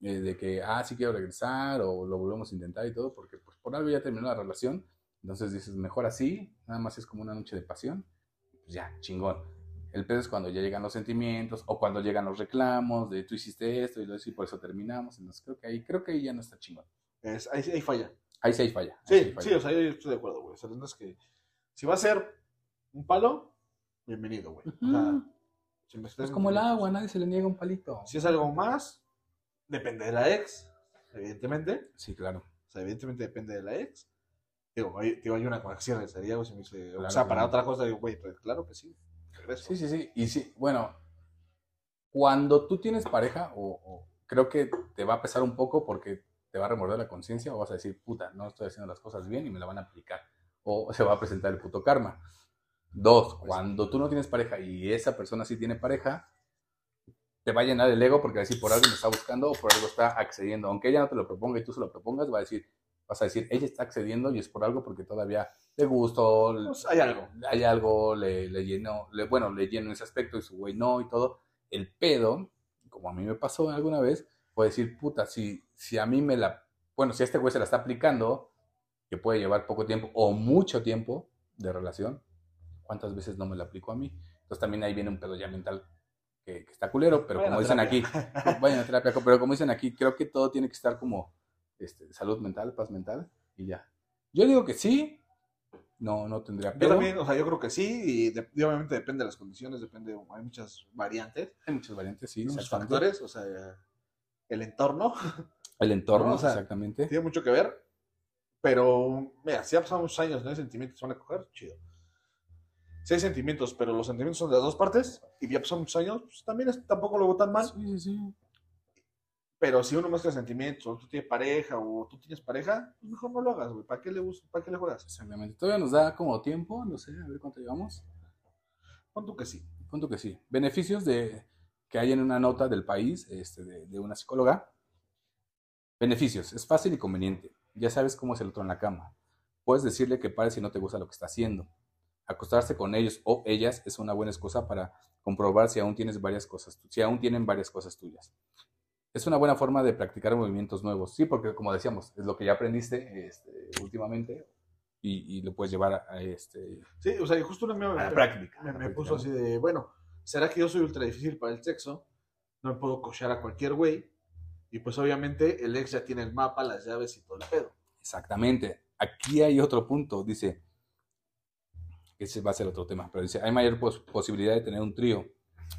S1: eh, de que, ah, sí quiero regresar o lo volvemos a intentar y todo, porque pues, por algo ya terminó la relación. Entonces dices, mejor así, nada más es como una noche de pasión pues ya, chingón. El pedo es cuando ya llegan los sentimientos o cuando llegan los reclamos de tú hiciste esto y lo y por eso terminamos. Entonces creo que ahí, creo que ahí ya no está chingón.
S2: Es, ahí, ahí falla.
S1: Ahí sí hay falla.
S2: Sí, sí, o sea, yo estoy de acuerdo, güey. O sea, es que si va a ser un palo, bienvenido, güey.
S1: es como el agua, nadie se le niega un palito.
S2: Si es algo más, depende de la ex, evidentemente.
S1: Sí, claro.
S2: O sea, evidentemente depende de la ex. Digo, hay, digo, hay una conexión de sería, me dice, o sea, para otra cosa, digo, güey, pues claro que sí.
S1: Sí, sí, sí. Y sí, bueno, cuando tú tienes pareja, o, creo que te va a pesar un poco porque te va a remorder la conciencia o vas a decir, puta, no estoy haciendo las cosas bien y me la van a aplicar. O se va a presentar el puto karma. Dos, pues cuando tú no tienes pareja y esa persona sí tiene pareja, te va a llenar el ego porque va a decir, por algo me está buscando o por algo está accediendo. Aunque ella no te lo proponga y tú se lo propongas, va a decir, vas a decir, ella está accediendo y es por algo porque todavía le gustó,
S2: pues hay algo,
S1: hay algo, le, le llenó, le, bueno, le llenó ese aspecto y su güey no y todo. El pedo, como a mí me pasó alguna vez, puede decir, puta, si, si a mí me la, bueno, si a este güey se la está aplicando, que puede llevar poco tiempo o mucho tiempo de relación, ¿cuántas veces no me la aplicó a mí? Entonces también ahí viene un pedo ya mental que, está culero, pero como dicen aquí, a terapia, pero como dicen aquí, creo que todo tiene que estar como este, salud mental, paz mental y ya. Yo digo que sí, no, no tendría
S2: Yo también, o sea, yo creo que sí, y, obviamente depende de las condiciones, depende, hay muchas variantes.
S1: Hay muchas variantes, sí.
S2: Muchos factores, o sea, el entorno.
S1: El entorno, exactamente.
S2: Tiene mucho que ver, pero, mira, si ya pasado muchos años, no hay sentimientos, van a coger, chido. Si hay sentimientos, pero los sentimientos son de las dos partes, y ya pasaron muchos años, pues también es, tampoco lo tan mal.
S1: Sí, sí, sí.
S2: Pero si uno mezcla sentimientos, o tú tienes pareja, o tú tienes pareja, pues mejor no lo hagas, güey. ¿Para qué le, ¿para qué le juegas?
S1: Exactamente. Todavía nos da como tiempo, no sé, a ver cuánto llevamos.
S2: ¿Cuánto que sí?
S1: ¿Cuánto que sí? Beneficios de que hay en una nota del país, este, de, de una psicóloga. Beneficios. Es fácil y conveniente. Ya sabes cómo es el otro en la cama. Puedes decirle que pare si no te gusta lo que está haciendo. Acostarse con ellos o ellas es una buena excusa para comprobar si aún tienes varias cosas, si aún tienen varias cosas tuyas. Es una buena forma de practicar movimientos nuevos, sí, porque como decíamos, es lo que ya aprendiste este, últimamente y, y, lo puedes llevar a, este...
S2: Sí, o sea, y justo una
S1: a la práctica.
S2: Me, me puso así de, bueno, ¿será que yo soy ultra difícil para el sexo? No me puedo cochar a cualquier güey. Y pues obviamente el ex ya tiene el mapa, las llaves y todo el pedo.
S1: Exactamente. Aquí hay otro punto, dice, ese va a ser otro tema, pero dice, hay mayor pos posibilidad de tener un trío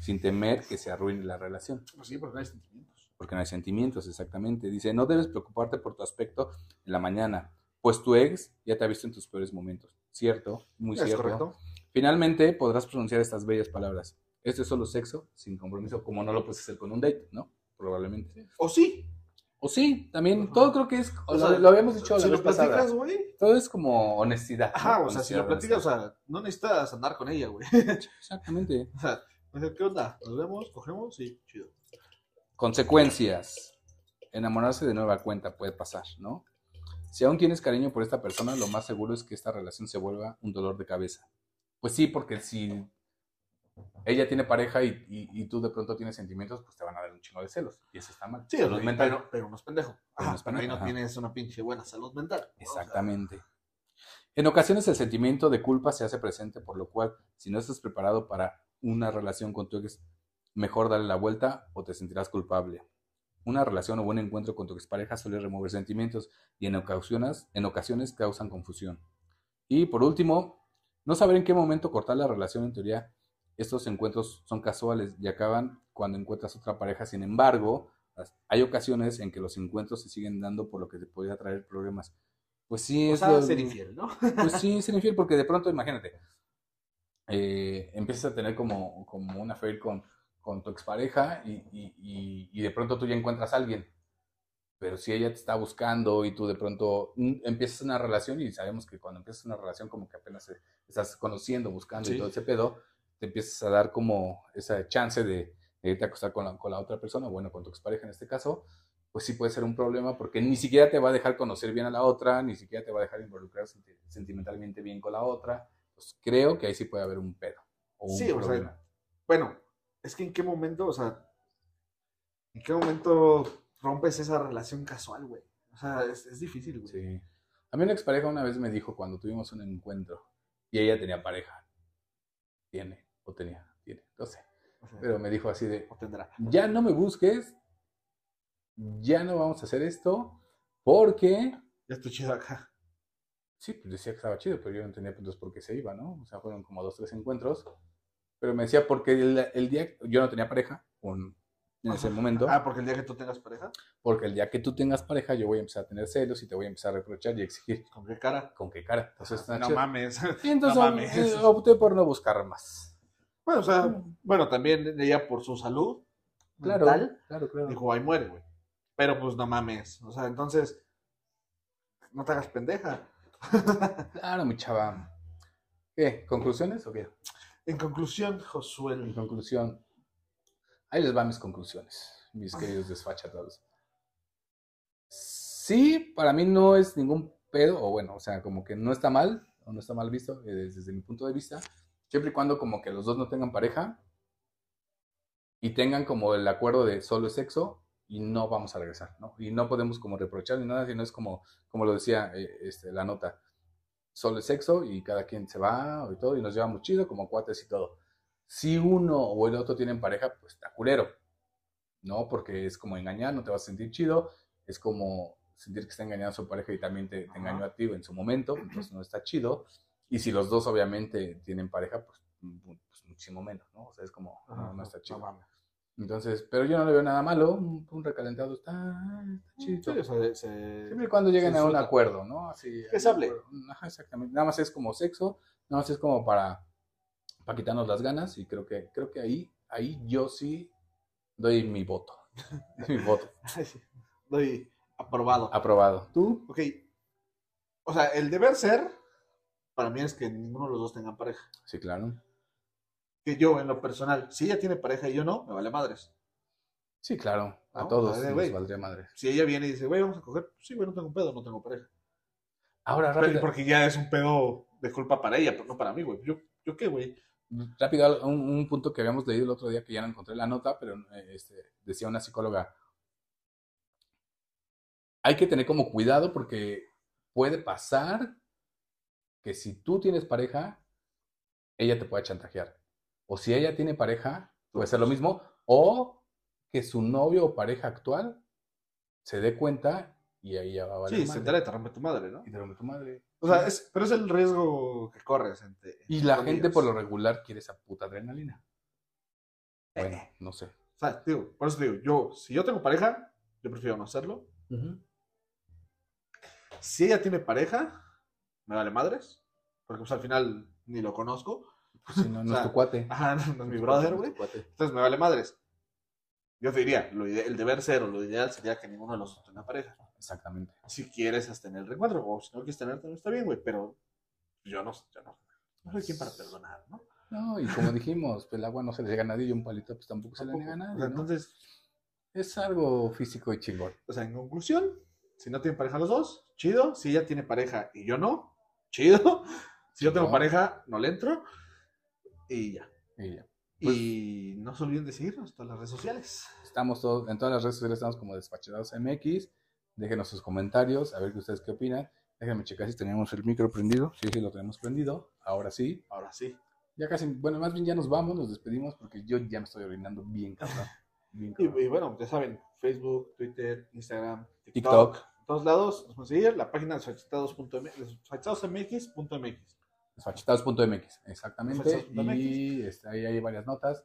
S1: sin temer que se arruine la relación.
S2: Pues sí, porque no hay sentimientos.
S1: Porque no hay sentimientos, exactamente. Dice, no debes preocuparte por tu aspecto en la mañana, pues tu ex ya te ha visto en tus peores momentos. Cierto, muy
S2: ¿Es
S1: cierto.
S2: correcto?
S1: Finalmente podrás pronunciar estas bellas palabras. Esto es solo sexo, sin compromiso, como no lo puedes hacer con un date, ¿no? Probablemente.
S2: O sí.
S1: O sí, también,
S2: Ajá.
S1: todo creo que es,
S2: O
S1: lo,
S2: sea,
S1: lo habíamos dicho la
S2: si
S1: vez
S2: lo
S1: pasada.
S2: platicas, güey.
S1: Todo es como honestidad. ¿no?
S2: Ajá, o sea, si lo platicas, o sea, no necesitas andar con ella, güey.
S1: Exactamente.
S2: O sea, sea, ¿qué onda? ¿Nos vemos? ¿Cogemos? Sí, chido.
S1: Consecuencias. Enamorarse de nueva cuenta puede pasar, ¿no? Si aún tienes cariño por esta persona, lo más seguro es que esta relación se vuelva un dolor de cabeza. Pues sí, porque si ella tiene pareja y, y- y tú de pronto tienes sentimientos, pues te van a dar un chingo de celos. Y eso está mal.
S2: Sí,
S1: Salud
S2: pero,
S1: mental.
S2: pero, pero
S1: pero
S2: ahí no
S1: ajá.
S2: tienes una pinche buena salud mental. ¿no? O sea,
S1: Exactamente. En ocasiones el sentimiento de culpa se hace presente, por lo cual, si no estás preparado para una relación con tu ex, mejor darle la vuelta o te sentirás culpable. Una relación o buen encuentro con tu expareja suele remover sentimientos y en ocasiones, en ocasiones causan confusión. Y por último, no saber en qué momento cortar la relación en teoría. Estos encuentros son casuales y acaban cuando encuentras otra pareja. Sin embargo, hay ocasiones en que los encuentros se siguen dando por lo que te podría traer problemas. Pues sí,
S2: o
S1: es
S2: sea,
S1: lo-
S2: ser infiel, ¿no?
S1: pues sí, ser infiel, porque de pronto, imagínate, eh, empiezas a tener como, como una affair con, con tu expareja y, y, y, y de pronto tú ya encuentras a alguien. Pero si ella te está buscando y tú de pronto mm, empiezas una relación y sabemos que cuando empiezas una relación como que apenas estás conociendo, buscando
S2: Sí.
S1: y todo ese pedo, te empiezas a dar como esa chance de, de irte a acostar con la, con la otra persona, bueno, con tu expareja en este caso, pues sí puede ser un problema porque ni siquiera te va a dejar conocer bien a la otra, ni siquiera te va a dejar involucrar senti- sentimentalmente bien con la otra. Pues creo que ahí sí puede haber un pedo. O un
S2: Sí, o sea,
S1: problema.
S2: Bueno, es que en qué momento, o sea, en qué momento rompes esa relación casual, güey. O sea, es, es difícil, güey.
S1: Sí. A mí una expareja una vez me dijo cuando tuvimos un encuentro y ella tenía pareja. Tiene, o tenía, tiene, no sé.
S2: O sea,
S1: Pero me dijo así de,
S2: o tendrá.
S1: ya no me busques, ya no vamos a hacer esto, porque
S2: Ya estoy chido acá.
S1: Sí, pues decía que estaba chido, pero yo no entendía entonces por qué se iba, ¿no? O sea, fueron como dos, tres encuentros. Pero me decía, porque el, el día, yo no tenía pareja un- en ese momento,
S2: Ah, porque el día que tú tengas pareja,
S1: porque el día que tú tengas pareja yo voy a empezar a tener celos y te voy a empezar a reprochar y exigir.
S2: ¿con qué cara?
S1: ¿Con qué cara? Entonces, está
S2: no
S1: chido.
S2: mames.
S1: Y entonces
S2: no mames.
S1: eh, opté por no buscar más.
S2: Bueno, o sea, bueno, también ella por su salud
S1: Claro,
S2: mental,
S1: claro, claro.
S2: dijo, ahí muere, güey. Pero pues no mames. O sea, entonces, no te hagas pendeja.
S1: Claro, mi chava. ¿Qué? ¿Conclusiones o qué?
S2: En conclusión,
S1: En
S2: Josué,
S1: conclusión, ahí les van mis conclusiones, mis queridos desfachatados. Sí, para mí no es ningún pedo, o bueno, o sea, como que no está mal, o no está mal visto eh, desde, desde mi punto de vista, siempre y cuando como que los dos no tengan pareja y tengan como el acuerdo de solo es sexo y no vamos a regresar, ¿no? Y no podemos como reprochar ni nada, sino es como, como lo decía eh, este, la nota, solo es sexo y cada quien se va y todo y nos llevamos chido como cuates y todo. Si uno o el otro tienen pareja, pues está culero, ¿no? Porque es como engañar, no te vas a sentir chido, es como sentir que está engañando a su pareja y también te, te engañó a ti en su momento, entonces no está chido. Y si los dos obviamente tienen pareja, pues, pues muchísimo menos, ¿no? O sea, es como, no, no está chido.
S2: No.
S1: Entonces, pero yo no le veo nada malo, un, un recalentado está, está
S2: Sí,
S1: chido.
S2: o sea, se-
S1: Siempre y cuando lleguen a un acuerdo, ¿no? Así,
S2: Que se hable.
S1: Ajá, exactamente. Nada más es como sexo, nada más es como para, para quitarnos las ganas y creo que, creo que ahí, ahí yo sí doy mi voto. mi voto.
S2: Doy aprobado.
S1: Aprobado. ¿Tú?
S2: Ok. O sea, el deber ser, para mí es que ninguno de los dos tengan pareja.
S1: Sí, claro.
S2: Que yo, en lo personal, si ella tiene pareja y yo no, me vale madres.
S1: Sí, claro. A
S2: No,
S1: todos
S2: madre,
S1: nos
S2: güey.
S1: valdría madre.
S2: Si ella viene y dice, güey, vamos a coger, sí, güey, no tengo pedo, no tengo pareja.
S1: Ahora,
S2: Pero-
S1: rápido.
S2: porque ya es un pedo de culpa para ella, pero no para mí, güey. Yo, yo qué, güey.
S1: Rápido, un, un punto que habíamos leído el otro día que ya no encontré la nota, pero eh, este, decía una psicóloga, hay que tener como cuidado porque puede pasar que si tú tienes pareja, ella te puede chantajear. O si ella tiene pareja, puede ser lo mismo. O que su novio o pareja actual se dé cuenta y ahí ya va a valer
S2: Sí, se entera y te rompe tu madre, ¿no?
S1: Y te rompe tu madre.
S2: O sea, es, pero es el riesgo que corres. Entre,
S1: Y la gente por lo regular quiere esa puta adrenalina. Bueno,
S2: Eh.
S1: no sé.
S2: O sea, digo, por eso te digo, yo, si yo tengo pareja, yo prefiero no hacerlo. Si ella tiene pareja, me vale madres. Porque pues al final ni lo conozco.
S1: Pues si no, no
S2: O sea,
S1: es tu cuate.
S2: Ajá, no es
S1: No
S2: mi
S1: es tu
S2: brother,
S1: no
S2: güey. Entonces me vale madres. Yo te diría, lo ide- el deber ser o lo ideal sería que ninguno de los dos tenga pareja.
S1: Exactamente.
S2: Si quieres hasta tener el reencuentro, o si no quieres tener, está bien, güey. Pero yo no, yo no. No soy quien para perdonar, ¿no?
S1: No, y como dijimos, pues el agua no se le llega a nadie y un palito pues tampoco se le niega a
S2: O
S1: nadie.
S2: sea,
S1: ¿no?
S2: entonces,
S1: Es algo físico y chingón.
S2: o sea, en conclusión, si no tienen pareja los dos, chido. Si ella tiene pareja y yo no, chido. Si yo tengo
S1: Chingón.
S2: pareja, no le entro. Y ya.
S1: Y ya.
S2: y no se olviden de seguirnos en todas las redes sociales.
S1: Estamos todos, en todas las redes sociales estamos como Despachados MX. Déjenos sus comentarios, a ver qué ustedes qué opinan. Déjenme checar si teníamos el micro prendido. Sí, sí, lo tenemos prendido. Ahora sí.
S2: Ahora sí.
S1: Ya casi, bueno, más bien ya nos vamos, nos despedimos porque yo ya me estoy orinando bien cabrón. Bien
S2: Y,
S1: cabrón.
S2: y bueno, ya saben, Facebook, Twitter, Instagram, TikTok.
S1: TikTok.
S2: En todos lados nos pueden seguir. La página de Desfachatados.mx,
S1: exactamente. Y este, ahí hay varias notas.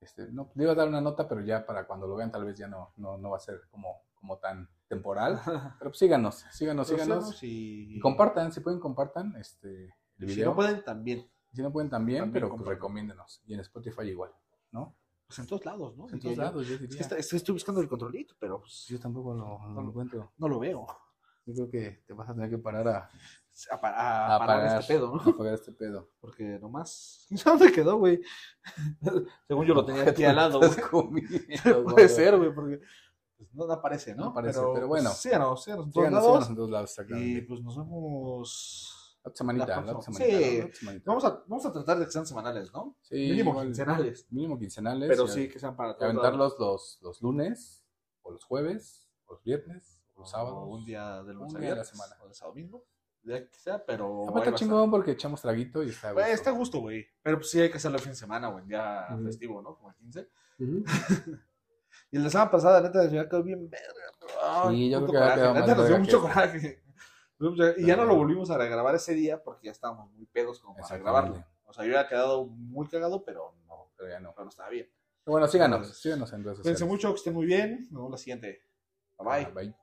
S1: Este, no, le iba a dar una nota, pero ya para cuando lo vean tal vez ya no, no, no va a ser como, como tan temporal. Pero pues síganos, síganos, síganos.
S2: Y,
S1: Y compartan, si pueden compartan este, el video.
S2: si no pueden, también.
S1: Si no pueden también,
S2: También
S1: pero pues recomiéndenos. Y en Spotify igual, ¿no?
S2: Pues en todos lados, ¿no?
S1: En todos
S2: yo.
S1: lados, yo
S2: Es
S1: diría.
S2: que está- estoy, estoy buscando el controlito, pero pues,
S1: Yo tampoco lo, no lo encuentro.
S2: no lo veo.
S1: Yo creo que te vas a tener que parar a,
S2: A, pa- a
S1: a
S2: parar
S1: parar
S2: este pedo, ¿no?
S1: a apagar este pedo.
S2: Porque nomás. ¿Dónde quedó, güey? Según yo lo tenía aquí al lado, güey.
S1: Comiendo,
S2: Puede ser, güey, porque pues, no aparece, ¿no?
S1: No aparece, pero bueno.
S2: Pues, síganos, síganos en todos
S1: Síganos,
S2: lados.
S1: síganos en todos lados,
S2: Y pues nos vemos.
S1: La semanita,
S2: la
S1: la semanita.
S2: Sí.
S1: la semanita.
S2: Vamos a, vamos a tratar de que sean semanales, ¿no?
S1: Sí,
S2: Mínimo
S1: igual,
S2: quincenales.
S1: Mínimo quincenales.
S2: Pero sí que sean para todos
S1: aventarlos los, los lunes, o los jueves, o los viernes, o los sábados.
S2: Un día de lunes
S1: Un día de la semana.
S2: O de sábado mismo. Ya que sea, pero.
S1: Está chingón porque echamos traguito y está. a.
S2: Güey, está a gusto, güey. Pero pues sí hay que hacerlo el fin de semana o en día festivo, ¿no? Como el 15.
S1: Ujú.
S2: Y el de semana pasada, neta, ya quedó bien verga.
S1: Sí, yo creo que había quedado
S2: Neta, nos dio mucho coraje. Y ya no lo volvimos a regrabar ese día porque ya estábamos muy pedos como para grabarlo. O sea, yo había quedado muy cagado, pero no,
S1: Pero ya no.
S2: pero no estaba bien.
S1: Pero bueno, síganos, síganos en redes
S2: Cuídense
S1: sociales.
S2: mucho, que estén muy bien. Nos vemos la siguiente. Bye bye.
S1: Bye.